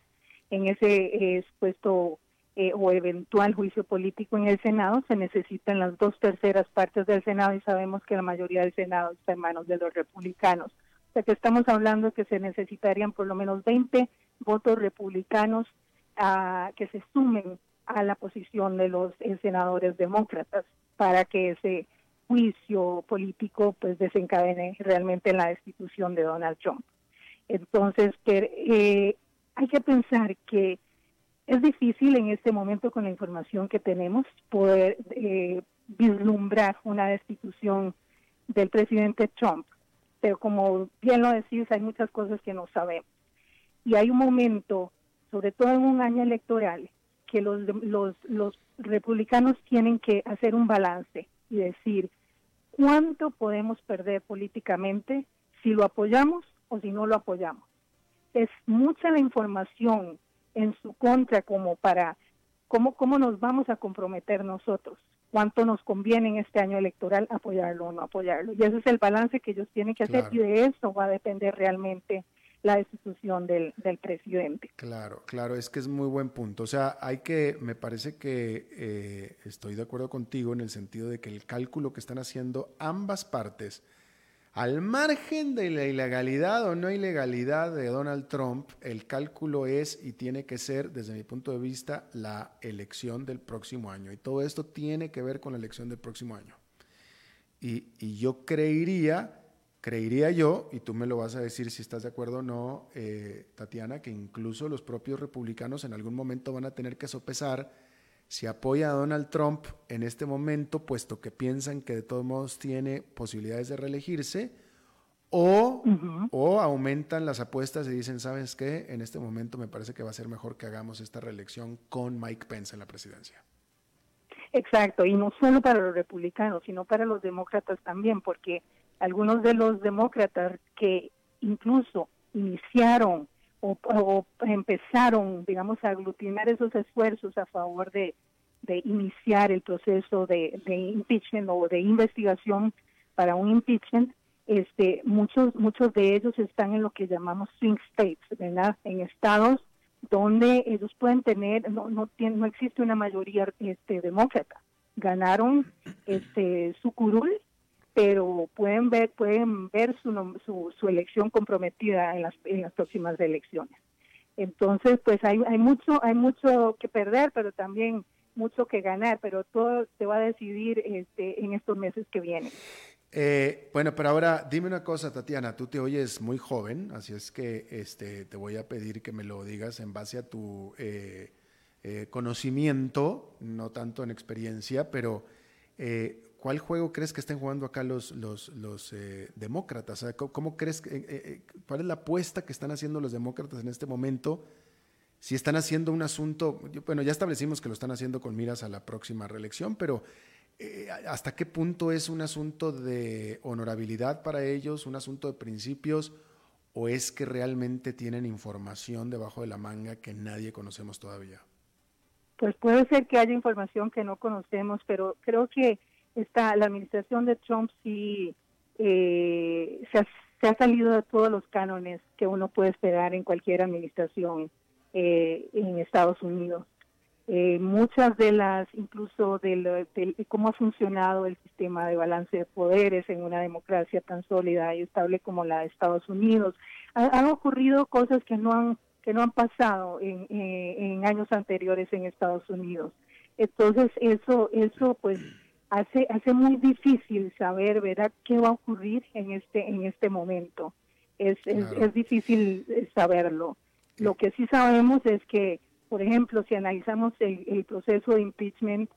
Speaker 4: en ese expuesto eh, o eventual juicio político en el Senado, se necesitan las dos terceras partes del Senado y sabemos que la mayoría del Senado está en manos de los republicanos. O sea que estamos hablando que se necesitarían por lo menos 20 votos republicanos ah, que se sumen a la posición de los senadores demócratas para que ese juicio político pues desencadene realmente en la destitución de Donald Trump. Entonces, eh, hay que pensar que es difícil en este momento con la información que tenemos poder eh, vislumbrar una destitución del presidente Trump, pero como bien lo decís, hay muchas cosas que no sabemos. Y hay un momento, sobre todo en un año electoral, que los, los, los republicanos tienen que hacer un balance y decir cuánto podemos perder políticamente si lo apoyamos o si no lo apoyamos. Es mucha la información en su contra como para cómo, cómo nos vamos a comprometer nosotros, cuánto nos conviene en este año electoral apoyarlo o no apoyarlo. Y ese es el balance que ellos tienen que hacer y de eso va a depender realmente la destitución del, del, presidente.
Speaker 2: Claro, claro, es que es muy buen punto. O sea, hay que, me parece que eh, estoy de acuerdo contigo en el sentido de que el cálculo que están haciendo ambas partes, al margen de la ilegalidad o no ilegalidad de Donald Trump, el cálculo es y tiene que ser, desde mi punto de vista, la elección del próximo año. Y todo esto tiene que ver con la elección del próximo año. Y, y yo creería Creería yo, y tú me lo vas a decir si estás de acuerdo o no, eh, Tatiana, que incluso los propios republicanos en algún momento van a tener que sopesar si apoya a Donald Trump en este momento, puesto que piensan que de todos modos tiene posibilidades de reelegirse, o, o aumentan las apuestas y dicen, ¿sabes qué? En este momento me parece que va a ser mejor que hagamos esta reelección con Mike Pence en la presidencia.
Speaker 4: Exacto, y no solo para los republicanos, sino para los demócratas también, porque algunos de los demócratas que incluso iniciaron o, empezaron, digamos, a aglutinar esos esfuerzos a favor de, iniciar el proceso de, impeachment o de investigación para un impeachment, este, muchos, muchos de ellos están en lo que llamamos swing states, ¿verdad? En estados donde ellos pueden tener, no, no, no existe una mayoría este, demócrata. Ganaron este, su curul pero pueden ver pueden ver su, su, elección comprometida en las, próximas elecciones. Entonces, pues hay, hay mucho hay mucho que perder, pero también mucho que ganar, pero todo se va a decidir este, en estos meses que vienen.
Speaker 2: Eh, bueno, pero ahora dime una cosa, Tatiana, tú te oyes muy joven, así es que este, te voy a pedir que me lo digas en base a tu eh, eh, conocimiento, no tanto en experiencia, pero ¿Cuál juego crees que estén jugando acá los, los, los eh, demócratas? ¿cómo, crees que, eh, eh, cuál es la apuesta que están haciendo los demócratas en este momento? Si están haciendo un asunto, bueno, ya establecimos que lo están haciendo con miras a la próxima reelección, pero ¿hasta qué punto es un asunto de honorabilidad para ellos, un asunto de principios, o es que realmente tienen información debajo de la manga que nadie conocemos todavía?
Speaker 4: Pues puede ser que haya información que no conocemos, pero creo que está la administración de Trump sí eh, se, ha, salido de todos los cánones que uno puede esperar en cualquier administración eh, en Estados Unidos. Eh, muchas de las, incluso de, cómo ha funcionado el sistema de balance de poderes en una democracia tan sólida y estable como la de Estados Unidos, han ocurrido cosas que no han que no han pasado en, en años anteriores en Estados Unidos. Entonces eso eso pues hace hace muy difícil saber, ¿verdad?, qué va a ocurrir en este en este momento. Es, es, difícil eh, saberlo. Lo que sí sabemos es que, por ejemplo, si analizamos el, proceso de impeachment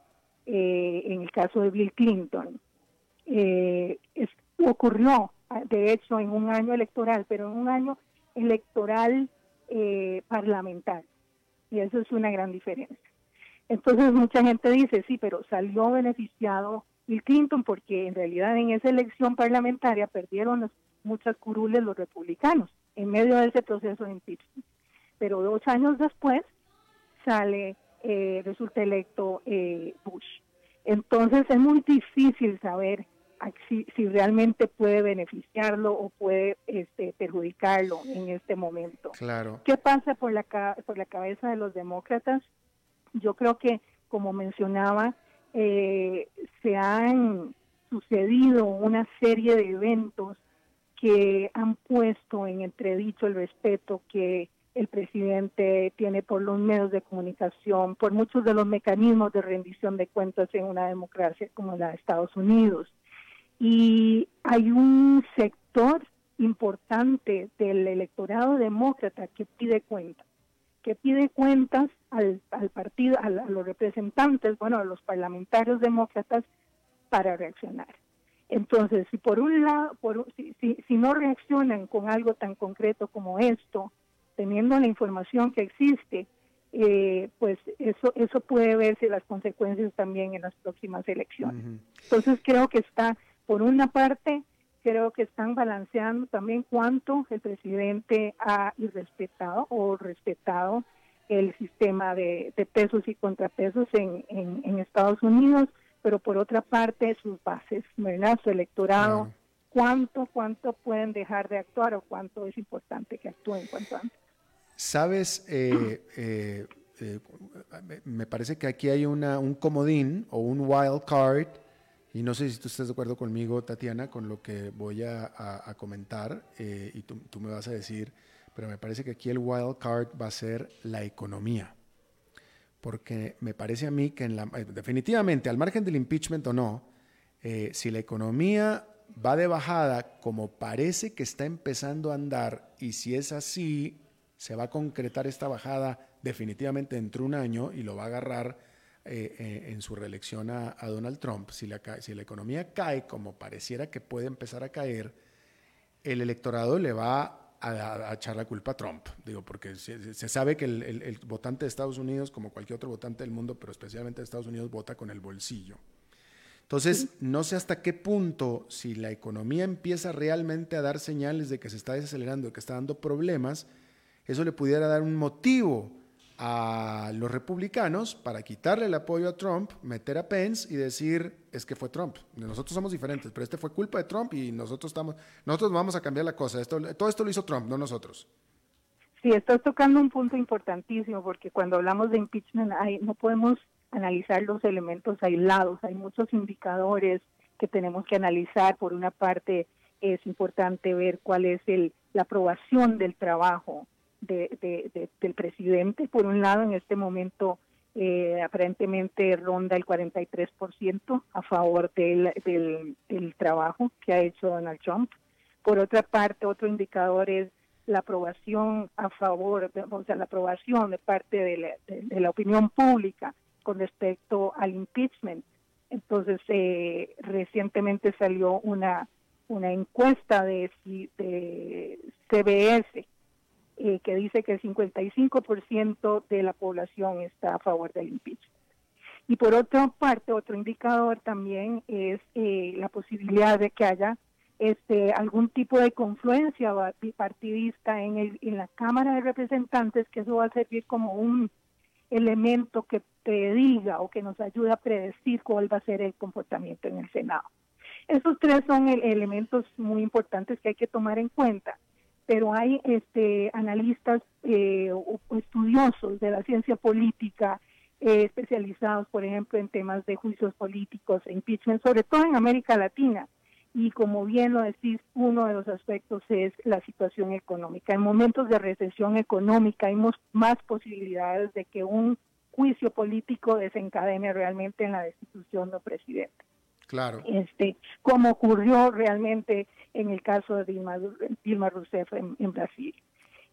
Speaker 4: eh, en el caso de Bill Clinton, eh, ocurrió, de hecho, en un año electoral, pero en un año electoral eh, parlamentario. Y eso es una gran diferencia. Entonces mucha gente dice, sí, pero salió beneficiado Bill Clinton porque en realidad en esa elección parlamentaria perdieron muchas curules los republicanos en medio de ese proceso de impeachment. Pero dos años después sale, eh, resulta electo eh, Bush. Entonces es muy difícil saber si, realmente puede beneficiarlo o puede este, perjudicarlo en este momento.
Speaker 2: Claro.
Speaker 4: ¿Qué pasa por la, por la cabeza de los demócratas? Yo creo que, como mencionaba, eh, se han sucedido una serie de eventos que han puesto en entredicho el respeto que el presidente tiene por los medios de comunicación, por muchos de los mecanismos de rendición de cuentas en una democracia como la de Estados Unidos. Y hay un sector importante del electorado demócrata que pide cuentas, que pide cuentas al, partido, a, los representantes, bueno, a los parlamentarios demócratas para reaccionar. Entonces, si por un lado, por, si, si, no reaccionan con algo tan concreto como esto, teniendo la información que existe, eh, pues eso eso puede verse las consecuencias también en las próximas elecciones. Entonces creo que está por una parte, creo que están balanceando también cuánto el presidente ha irrespetado o respetado el sistema de, pesos y contrapesos en, en, Estados Unidos, pero por otra parte sus bases, ¿verdad? Su electorado, cuánto, cuánto pueden dejar de actuar o cuánto es importante que actúen cuanto antes.
Speaker 2: Sabes, eh, eh, eh, me parece que aquí hay una, un comodín o un wild card y no sé si tú estás de acuerdo conmigo, Tatiana, con lo que voy a, comentar eh, y tú, me vas a decir, pero me parece que aquí el wild card va a ser la economía. Porque me parece a mí que en la, eh, definitivamente, al margen del impeachment o no, eh, si la economía va de bajada como parece que está empezando a andar y si es así, se va a concretar esta bajada definitivamente dentro de un año y lo va a agarrar eh, eh, en su reelección a, Donald Trump, si la, si la economía cae como pareciera que puede empezar a caer, el electorado le va a, echar la culpa a Trump. Digo, porque se, sabe que el, votante de Estados Unidos, como cualquier otro votante del mundo, pero especialmente de Estados Unidos, vota con el bolsillo. Entonces, no sé hasta qué punto, si la economía empieza realmente a dar señales de que se está desacelerando, de que está dando problemas, eso le pudiera dar un motivo a los republicanos para quitarle el apoyo a Trump, meter a Pence y decir, es que fue Trump. Nosotros somos diferentes, pero este fue culpa de Trump y nosotros estamos, nosotros vamos a cambiar la cosa. Esto, todo esto lo hizo Trump, no nosotros.
Speaker 4: Sí, estás tocando un punto importantísimo porque cuando hablamos de impeachment hay, no podemos analizar los elementos aislados, hay muchos indicadores que tenemos que analizar. Por una parte, es importante ver cuál es el, la aprobación del trabajo de, del presidente. Por un lado, en este momento eh, aparentemente ronda el 43% a favor del, del, trabajo que ha hecho Donald Trump. Por otra parte, otro indicador es la aprobación a favor, o sea, la aprobación de parte de la, de, la opinión pública con respecto al impeachment. Entonces, eh, recientemente salió una, una encuesta de, de CBS eh, que dice que el 55% de la población está a favor del impeachment. Y por otra parte, otro indicador también es eh, la posibilidad de que haya este, algún tipo de confluencia bipartidista en, el, en la Cámara de Representantes, que eso va a servir como un elemento que prediga o que nos ayuda a predecir cuál va a ser el comportamiento en el Senado. Esos tres son elementos muy importantes que hay que tomar en cuenta pero hay este, analistas eh, o estudiosos de la ciencia política eh, especializados, por ejemplo, en temas de juicios políticos e impeachment, sobre todo en América Latina. Y como bien lo decís, uno de los aspectos es la situación económica. En momentos de recesión económica hay más posibilidades de que un juicio político desencadene realmente en la destitución del presidente.
Speaker 2: Claro.
Speaker 4: Este, como ocurrió realmente en el caso de Dilma, Dilma Rousseff en, Brasil.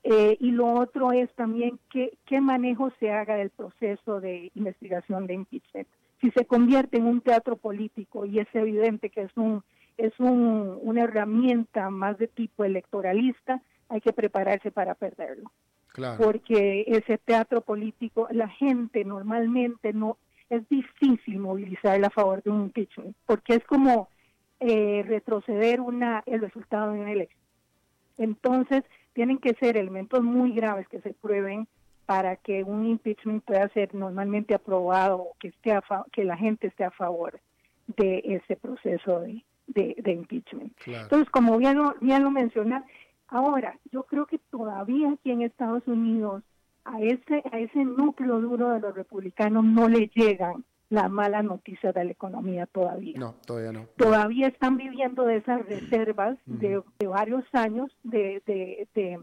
Speaker 4: Eh, y lo otro es también qué, qué manejo se haga del proceso de investigación de impeachment. Si se convierte en un teatro político y es evidente que es un es un, una herramienta más de tipo electoralista, hay que prepararse para perderlo. Porque ese teatro político, la gente normalmente no, es difícil movilizar a favor de un impeachment, porque es como eh, retroceder una, el resultado de una elección. Entonces, tienen que ser elementos muy graves que se prueben para que un impeachment pueda ser normalmente aprobado o que, esté que la gente esté a favor de ese proceso de, de, impeachment. Entonces, como bien lo, bien lo menciona, ahora yo creo que todavía aquí en Estados Unidos a ese, a ese núcleo duro de los republicanos no le llegan la mala noticia de la economía todavía.
Speaker 2: No, todavía no.
Speaker 4: Todavía están viviendo de esas reservas de, varios años de, de, de,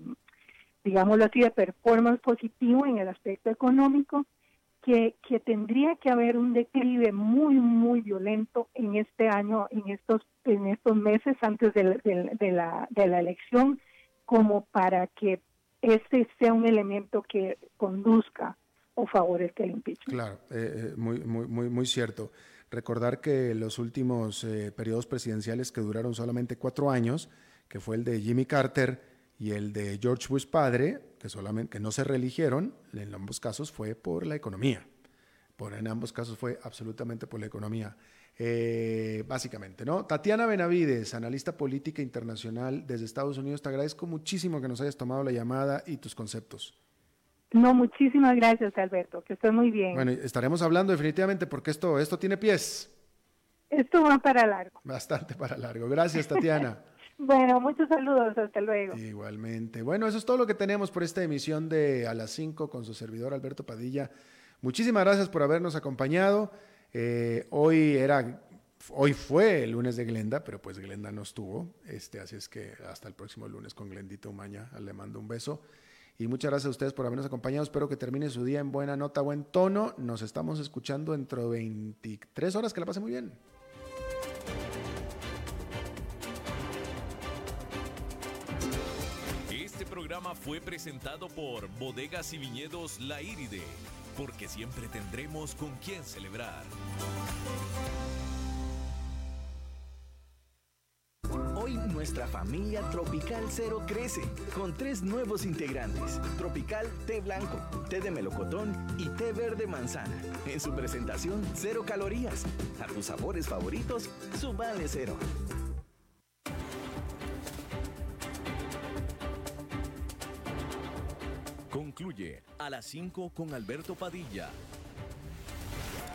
Speaker 4: digámoslo así, de performance positivo en el aspecto económico que, que tendría que haber un declive muy, muy violento en este año, en estos, en estos meses antes de, de, la, de la elección, como para que ese sea un elemento que conduzca o favorezca el impeachment.
Speaker 2: Claro, eh, eh, muy, muy, muy, muy cierto. Recordar que los últimos eh, periodos presidenciales que duraron solamente cuatro años, que fue el de Jimmy Carter, y el de George Bush padre, que solamente no se reeligieron, en ambos casos fue por la economía. Por, en ambos casos fue absolutamente por la economía. Eh, básicamente, ¿no? Tatiana Benavides, analista política internacional desde Estados Unidos, te agradezco muchísimo que nos hayas tomado la llamada y tus conceptos.
Speaker 4: No, muchísimas gracias, Alberto, que estés muy bien.
Speaker 2: Bueno, estaremos hablando definitivamente porque esto, esto tiene pies.
Speaker 4: Esto va para largo.
Speaker 2: Bastante para largo. Gracias, Tatiana. [LAUGHS]
Speaker 4: Bueno, muchos saludos, hasta luego.
Speaker 2: Igualmente. Bueno, eso es todo lo que tenemos por esta emisión de A las 5 con su servidor Alberto Padilla. Muchísimas gracias por habernos acompañado. Eh, hoy era, hoy fue el lunes de Glenda, pero pues Glenda no estuvo. Este, así es que hasta el próximo lunes con Glendita Umaña. Le mando un beso. Y muchas gracias a ustedes por habernos acompañado. Espero que termine su día en buena nota, buen tono. Nos estamos escuchando dentro de 23 horas. Que la pase muy bien.
Speaker 1: programa fue presentado por Bodegas y Viñedos La Iride, porque siempre tendremos con quién celebrar.
Speaker 5: Nuestra familia Tropical Cero crece con tres nuevos integrantes: Tropical Té Blanco, Té de Melocotón y Té Verde Manzana. En su presentación, cero calorías. A tus sabores favoritos, su vale cero.
Speaker 1: Concluye a las 5 con Alberto Padilla.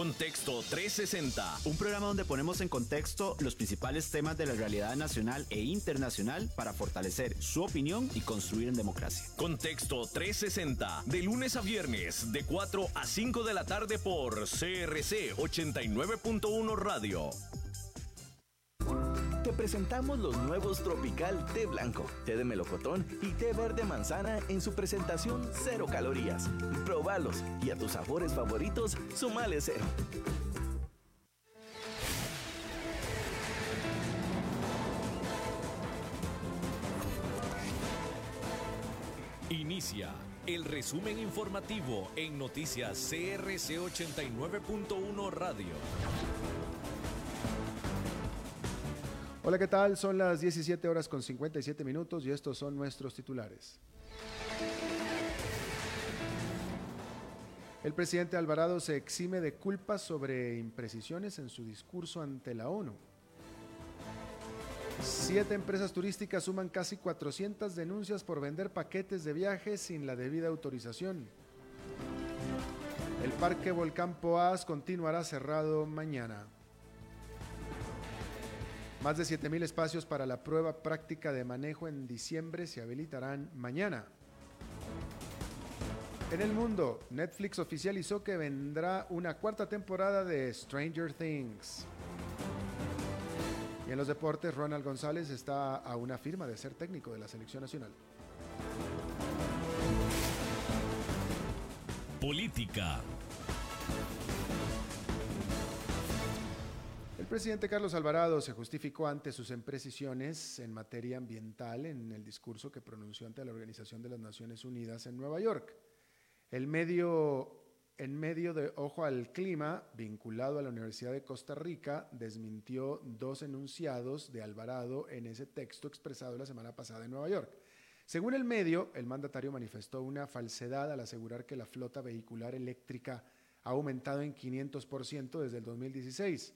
Speaker 1: Contexto 360.
Speaker 6: Un programa donde ponemos en contexto los principales temas de la realidad nacional e internacional para fortalecer su opinión y construir en democracia.
Speaker 1: Contexto 360. De lunes a viernes, de 4 a 5 de la tarde por CRC 89.1 Radio
Speaker 5: te presentamos los nuevos Tropical Té Blanco, Té de Melocotón y Té Verde Manzana en su presentación cero calorías. Probalos y a tus sabores favoritos, sumale cero.
Speaker 1: Inicia el resumen informativo en noticias CRC 89.1 Radio.
Speaker 2: Hola, ¿qué tal? Son las 17 horas con 57 minutos y estos son nuestros titulares. El presidente Alvarado se exime de culpas sobre imprecisiones en su discurso ante la ONU. Siete empresas turísticas suman casi 400 denuncias por vender paquetes de viajes sin la debida autorización. El Parque Volcán Poás continuará cerrado mañana. Más de mil espacios para la prueba práctica de manejo en diciembre se habilitarán mañana. En el mundo, Netflix oficializó que vendrá una cuarta temporada de Stranger Things. Y en los deportes, Ronald González está a una firma de ser técnico de la selección nacional.
Speaker 1: Política.
Speaker 2: Presidente Carlos Alvarado se justificó ante sus imprecisiones en materia ambiental en el discurso que pronunció ante la Organización de las Naciones Unidas en Nueva York. El medio, en medio de Ojo al Clima, vinculado a la Universidad de Costa Rica, desmintió dos enunciados de Alvarado en ese texto expresado la semana pasada en Nueva York. Según el medio, el mandatario manifestó una falsedad al asegurar que la flota vehicular eléctrica ha aumentado en 500% desde el 2016.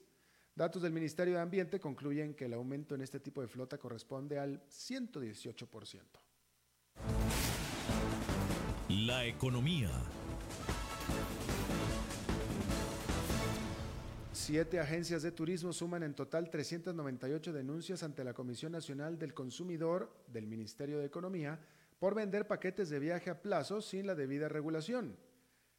Speaker 2: Datos del Ministerio de Ambiente concluyen que el aumento en este tipo de flota corresponde al 118%.
Speaker 1: La economía.
Speaker 2: Siete agencias de turismo suman en total 398 denuncias ante la Comisión Nacional del Consumidor del Ministerio de Economía por vender paquetes de viaje a plazo sin la debida regulación.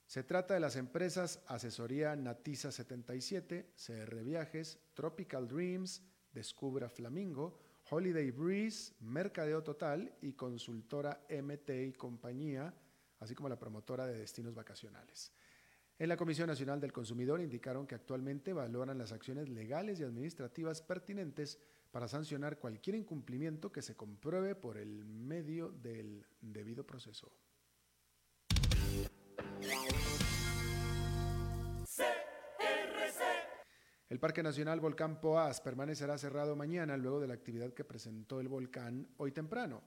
Speaker 2: Se trata de las empresas Asesoría Natiza 77, CR Viajes, Tropical Dreams, Descubra Flamingo, Holiday Breeze, Mercadeo Total y Consultora MT y Compañía, así como la promotora de destinos vacacionales. En la Comisión Nacional del Consumidor indicaron que actualmente valoran las acciones legales y administrativas pertinentes para sancionar cualquier incumplimiento que se compruebe por el medio del debido proceso. El Parque Nacional Volcán Poás permanecerá cerrado mañana luego de la actividad que presentó el volcán hoy temprano.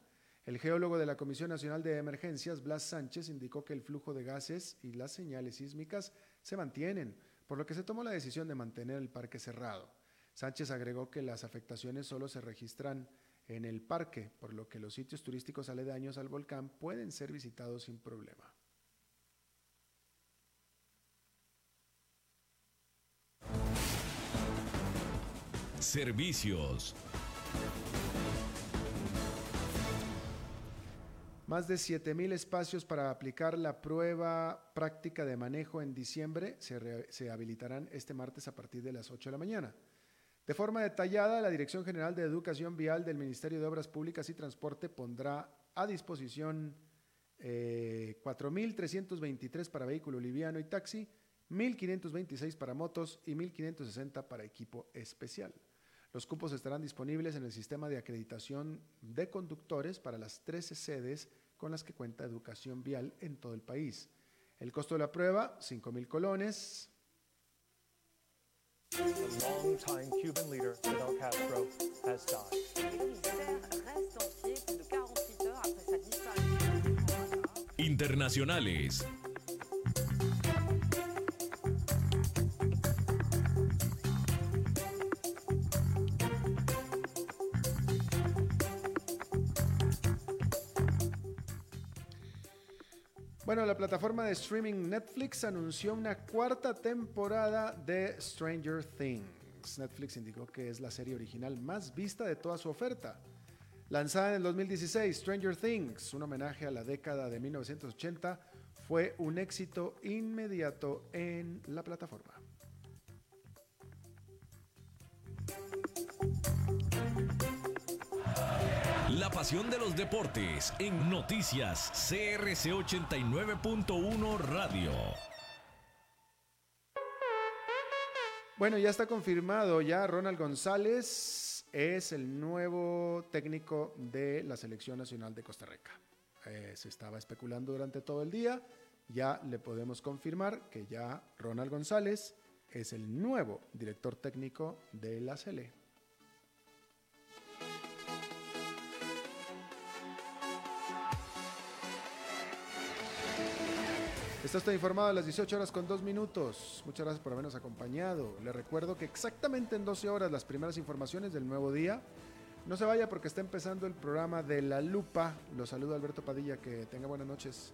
Speaker 2: El geólogo de la Comisión Nacional de Emergencias, Blas Sánchez, indicó que el flujo de gases y las señales sísmicas se mantienen, por lo que se tomó la decisión de mantener el parque cerrado. Sánchez agregó que las afectaciones solo se registran en el parque, por lo que los sitios turísticos aledaños al volcán pueden ser visitados sin problema.
Speaker 1: Servicios.
Speaker 2: Más de 7.000 espacios para aplicar la prueba práctica de manejo en diciembre se, habilitarán este martes a partir de las 8 de la mañana. De forma detallada, la Dirección General de Educación Vial del Ministerio de Obras Públicas y Transporte pondrá a disposición eh, 4.323 para vehículo liviano y taxi, 1.526 para motos y 1.560 para equipo especial. Los cupos estarán disponibles en el sistema de acreditación de conductores para las 13 sedes con las que cuenta educación vial en todo el país. El costo de la prueba, 5 mil colones.
Speaker 1: Internacionales.
Speaker 2: Bueno, la plataforma de streaming Netflix anunció una cuarta temporada de Stranger Things. Netflix indicó que es la serie original más vista de toda su oferta. Lanzada en el 2016, Stranger Things, un homenaje a la década de 1980, fue un éxito inmediato en la plataforma.
Speaker 1: De los deportes en noticias CRC 89.1 Radio.
Speaker 2: Bueno, ya está confirmado, ya Ronald González es el nuevo técnico de la Selección Nacional de Costa Rica. Eh, se estaba especulando durante todo el día, ya le podemos confirmar que ya Ronald González es el nuevo director técnico de la Sele. Está usted informado a las 18 horas con 2 minutos. Muchas gracias por habernos acompañado. Le recuerdo que exactamente en 12 horas las primeras informaciones del nuevo día. No se vaya porque está empezando el programa de La Lupa. Lo saludo Alberto Padilla. Que tenga buenas noches.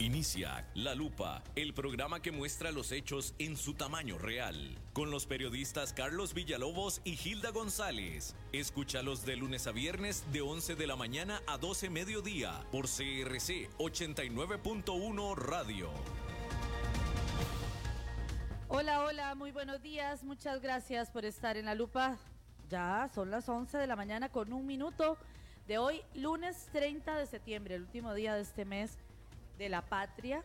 Speaker 1: Inicia La Lupa, el programa que muestra los hechos en su tamaño real, con los periodistas Carlos Villalobos y Gilda González. Escúchalos de lunes a viernes de 11 de la mañana a 12 mediodía por CRC 89.1 Radio.
Speaker 7: Hola, hola, muy buenos días. Muchas gracias por estar en La Lupa. Ya son las 11 de la mañana con un minuto de hoy, lunes 30 de septiembre, el último día de este mes de la patria.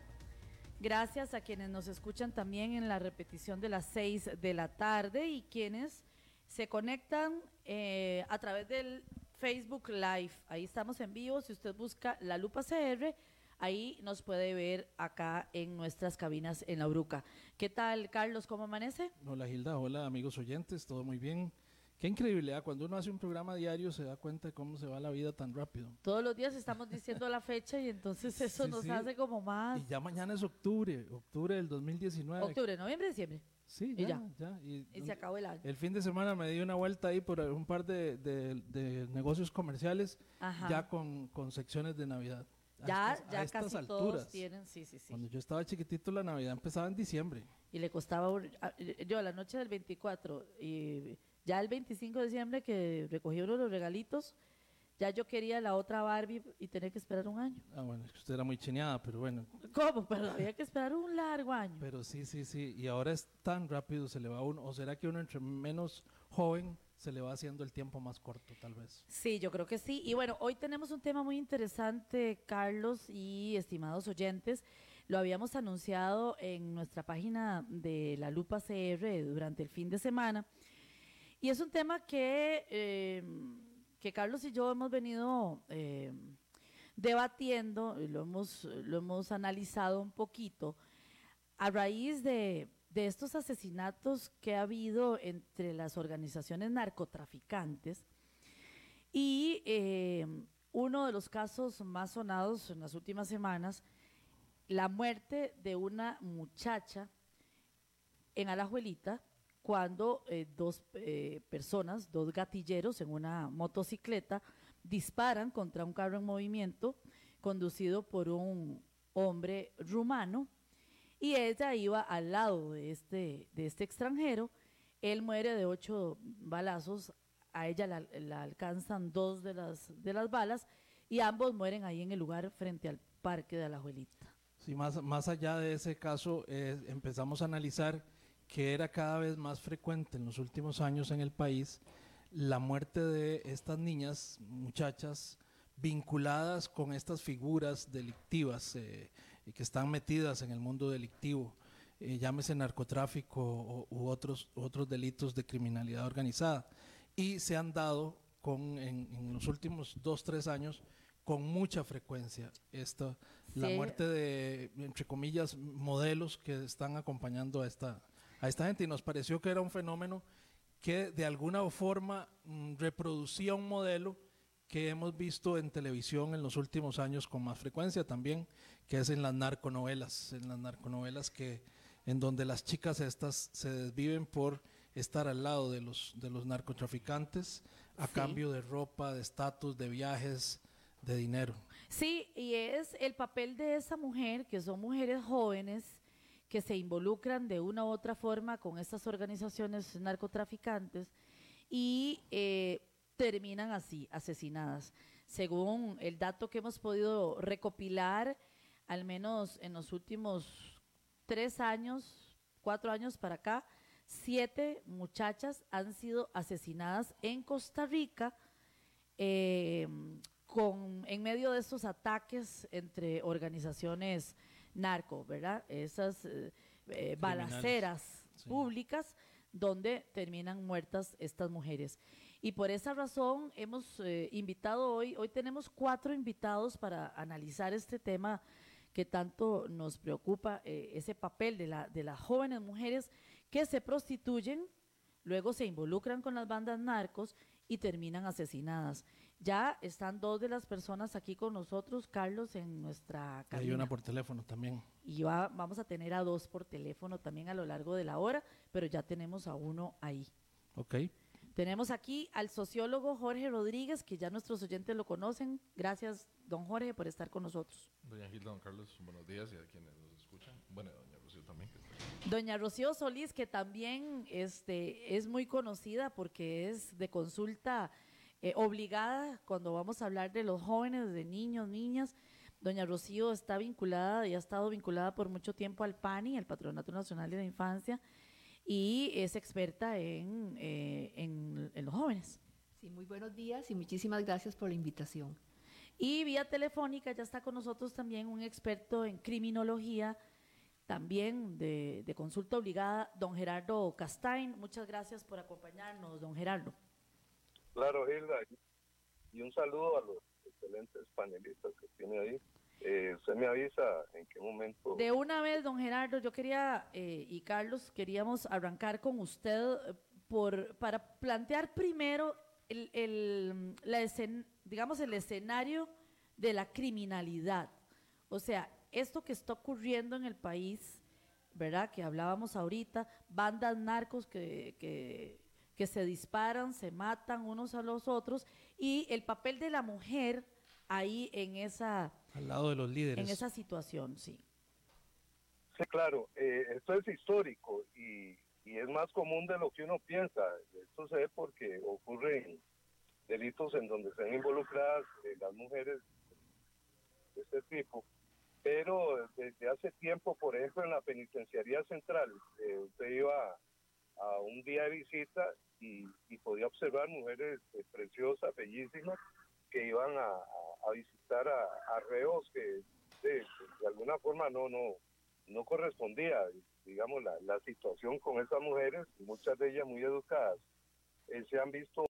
Speaker 7: Gracias a quienes nos escuchan también en la repetición de las 6 de la tarde y quienes se conectan eh, a través del Facebook Live. Ahí estamos en vivo. Si usted busca La Lupa CR, ahí nos puede ver acá en nuestras cabinas en La Bruca. ¿Qué tal, Carlos? ¿Cómo amanece?
Speaker 8: Hola, Gilda. Hola, amigos oyentes. Todo muy bien. Qué increíble, ¿eh? cuando uno hace un programa diario se da cuenta de cómo se va la vida tan rápido.
Speaker 7: Todos los días estamos diciendo la fecha y entonces eso nos hace como más...
Speaker 8: Y ya mañana es octubre, octubre del 2019.
Speaker 7: Octubre, noviembre, diciembre.
Speaker 8: Sí, ya, ya. Y,
Speaker 7: se acabó el año.
Speaker 8: El fin de semana me di una vuelta ahí por un par de, negocios comerciales, ya con, con, secciones de Navidad.
Speaker 7: Ya, ya casi todos tienen, sí, sí, sí.
Speaker 8: Cuando yo estaba chiquitito, la Navidad empezaba en diciembre.
Speaker 7: Y le costaba, yo la noche del 24, y ya el 25 de diciembre que recogí uno de los regalitos, ya yo quería la otra Barbie y tenía que esperar un año.
Speaker 8: Ah, bueno, es que usted era muy chineada, pero bueno.
Speaker 7: ¿Cómo? Pero había que esperar un largo año.
Speaker 8: Pero sí, sí, sí. Y ahora es tan rápido, se le va uno. ¿O será que uno entre menos joven se le va haciendo el tiempo más corto, tal vez?
Speaker 7: Sí, yo creo que sí. Y bueno, hoy tenemos un tema muy interesante, Carlos y estimados oyentes. Lo habíamos anunciado en nuestra página de la Lupa CR durante el fin de semana. Y es un tema que, eh, que Carlos y yo hemos venido eh, debatiendo, lo hemos, lo hemos analizado un poquito, a raíz de, estos asesinatos que ha habido entre las organizaciones narcotraficantes. Y eh, uno de los casos más sonados en las últimas semanas, la muerte de una muchacha en Alajuelita, cuando eh, dos eh, personas, dos gatilleros en una motocicleta, disparan contra un carro en movimiento conducido por un hombre rumano y ella iba al lado de este, de este extranjero. Él muere de ocho balazos, a ella la, alcanzan dos de las, de las balas y ambos mueren ahí en el lugar frente al parque de la Juelita.
Speaker 8: Sí, más, más allá de ese caso, eh, empezamos a analizar que era cada vez más frecuente en los últimos años en el país la muerte de estas niñas, muchachas, vinculadas con estas figuras delictivas eh, y que están metidas en el mundo delictivo, eh, llámese narcotráfico u otros, otros delitos de criminalidad organizada. Y se han dado con, en, los últimos dos, tres años con mucha frecuencia esta, la muerte de, entre comillas, modelos que están acompañando a esta, a esta gente y nos pareció que era un fenómeno que de alguna forma mm, reproducía un modelo que hemos visto en televisión en los últimos años con más frecuencia también, que es en las narconovelas, en las narconovelas que en donde las chicas estas se desviven por estar al lado de los de los narcotraficantes a cambio de ropa, de estatus, de viajes, de dinero.
Speaker 7: Sí, y es el papel de esa mujer, que son mujeres jóvenes que se involucran de una u otra forma con estas organizaciones narcotraficantes y eh, terminan así, asesinadas. Según el dato que hemos podido recopilar, al menos en los últimos tres años, cuatro años para acá, siete muchachas han sido asesinadas en Costa Rica eh, con, en medio de estos ataques entre organizaciones narco, ¿verdad? Esas eh, eh, balaceras públicas donde terminan muertas estas mujeres. Y por esa razón hemos eh, invitado hoy, hoy tenemos cuatro invitados para analizar este tema que tanto nos preocupa, ese papel de, la, de las jóvenes mujeres que se prostituyen luego se involucran con las bandas narcos y terminan asesinadas. Ya están dos de las personas aquí con nosotros, Carlos, en nuestra
Speaker 8: cabina. Hay una por teléfono también.
Speaker 7: Y va, vamos a tener a dos por teléfono también a lo largo de la hora, pero ya tenemos a uno ahí.
Speaker 8: Ok.
Speaker 7: Tenemos aquí al sociólogo Jorge Rodríguez, que ya nuestros oyentes lo conocen. Gracias, don Jorge, por estar con nosotros.
Speaker 9: Doña Gilda, don Carlos, buenos días y a quienes nos escuchan. Bueno, doña Rocío también.
Speaker 7: Doña Rocío Solís, que también este, es muy conocida porque es de consulta eh, obligada cuando vamos a hablar de los jóvenes, de niños, niñas. Doña Rocío está vinculada y ha estado vinculada por mucho tiempo al PANI, el Patronato Nacional de la Infancia, y es experta en, eh, en, los jóvenes.
Speaker 10: Sí, muy buenos días y muchísimas gracias por la invitación.
Speaker 7: Y vía telefónica ya está con nosotros también un experto en criminología, también de, de, consulta obligada, don Gerardo Castain. Muchas gracias por acompañarnos, don Gerardo.
Speaker 11: Claro, Hilda, y un saludo a los excelentes panelistas que tiene ahí. Eh, usted me avisa en qué momento.
Speaker 7: De una vez, don Gerardo, yo quería, eh, y Carlos, queríamos arrancar con usted eh, por, para plantear primero el, el, la digamos, el escenario de la criminalidad. O sea, esto que está ocurriendo en el país, ¿verdad? Que hablábamos ahorita, bandas narcos que, que que se disparan, se matan unos a los otros y el papel de la mujer ahí en esa
Speaker 8: al lado de los líderes
Speaker 7: en esa situación, sí.
Speaker 11: Sí, claro, eh, esto es histórico y, y, es más común de lo que uno piensa. Esto se ve porque ocurren delitos en donde se ven involucradas eh, las mujeres de este tipo. Pero desde hace tiempo, por ejemplo, en la penitenciaría central, eh, usted iba a un día de visita y, podía observar mujeres eh, preciosas, bellísimas, que iban a, visitar a, reos que de, alguna forma no, no, no correspondía, digamos, la, la situación con esas mujeres, muchas de ellas muy educadas, eh, se han visto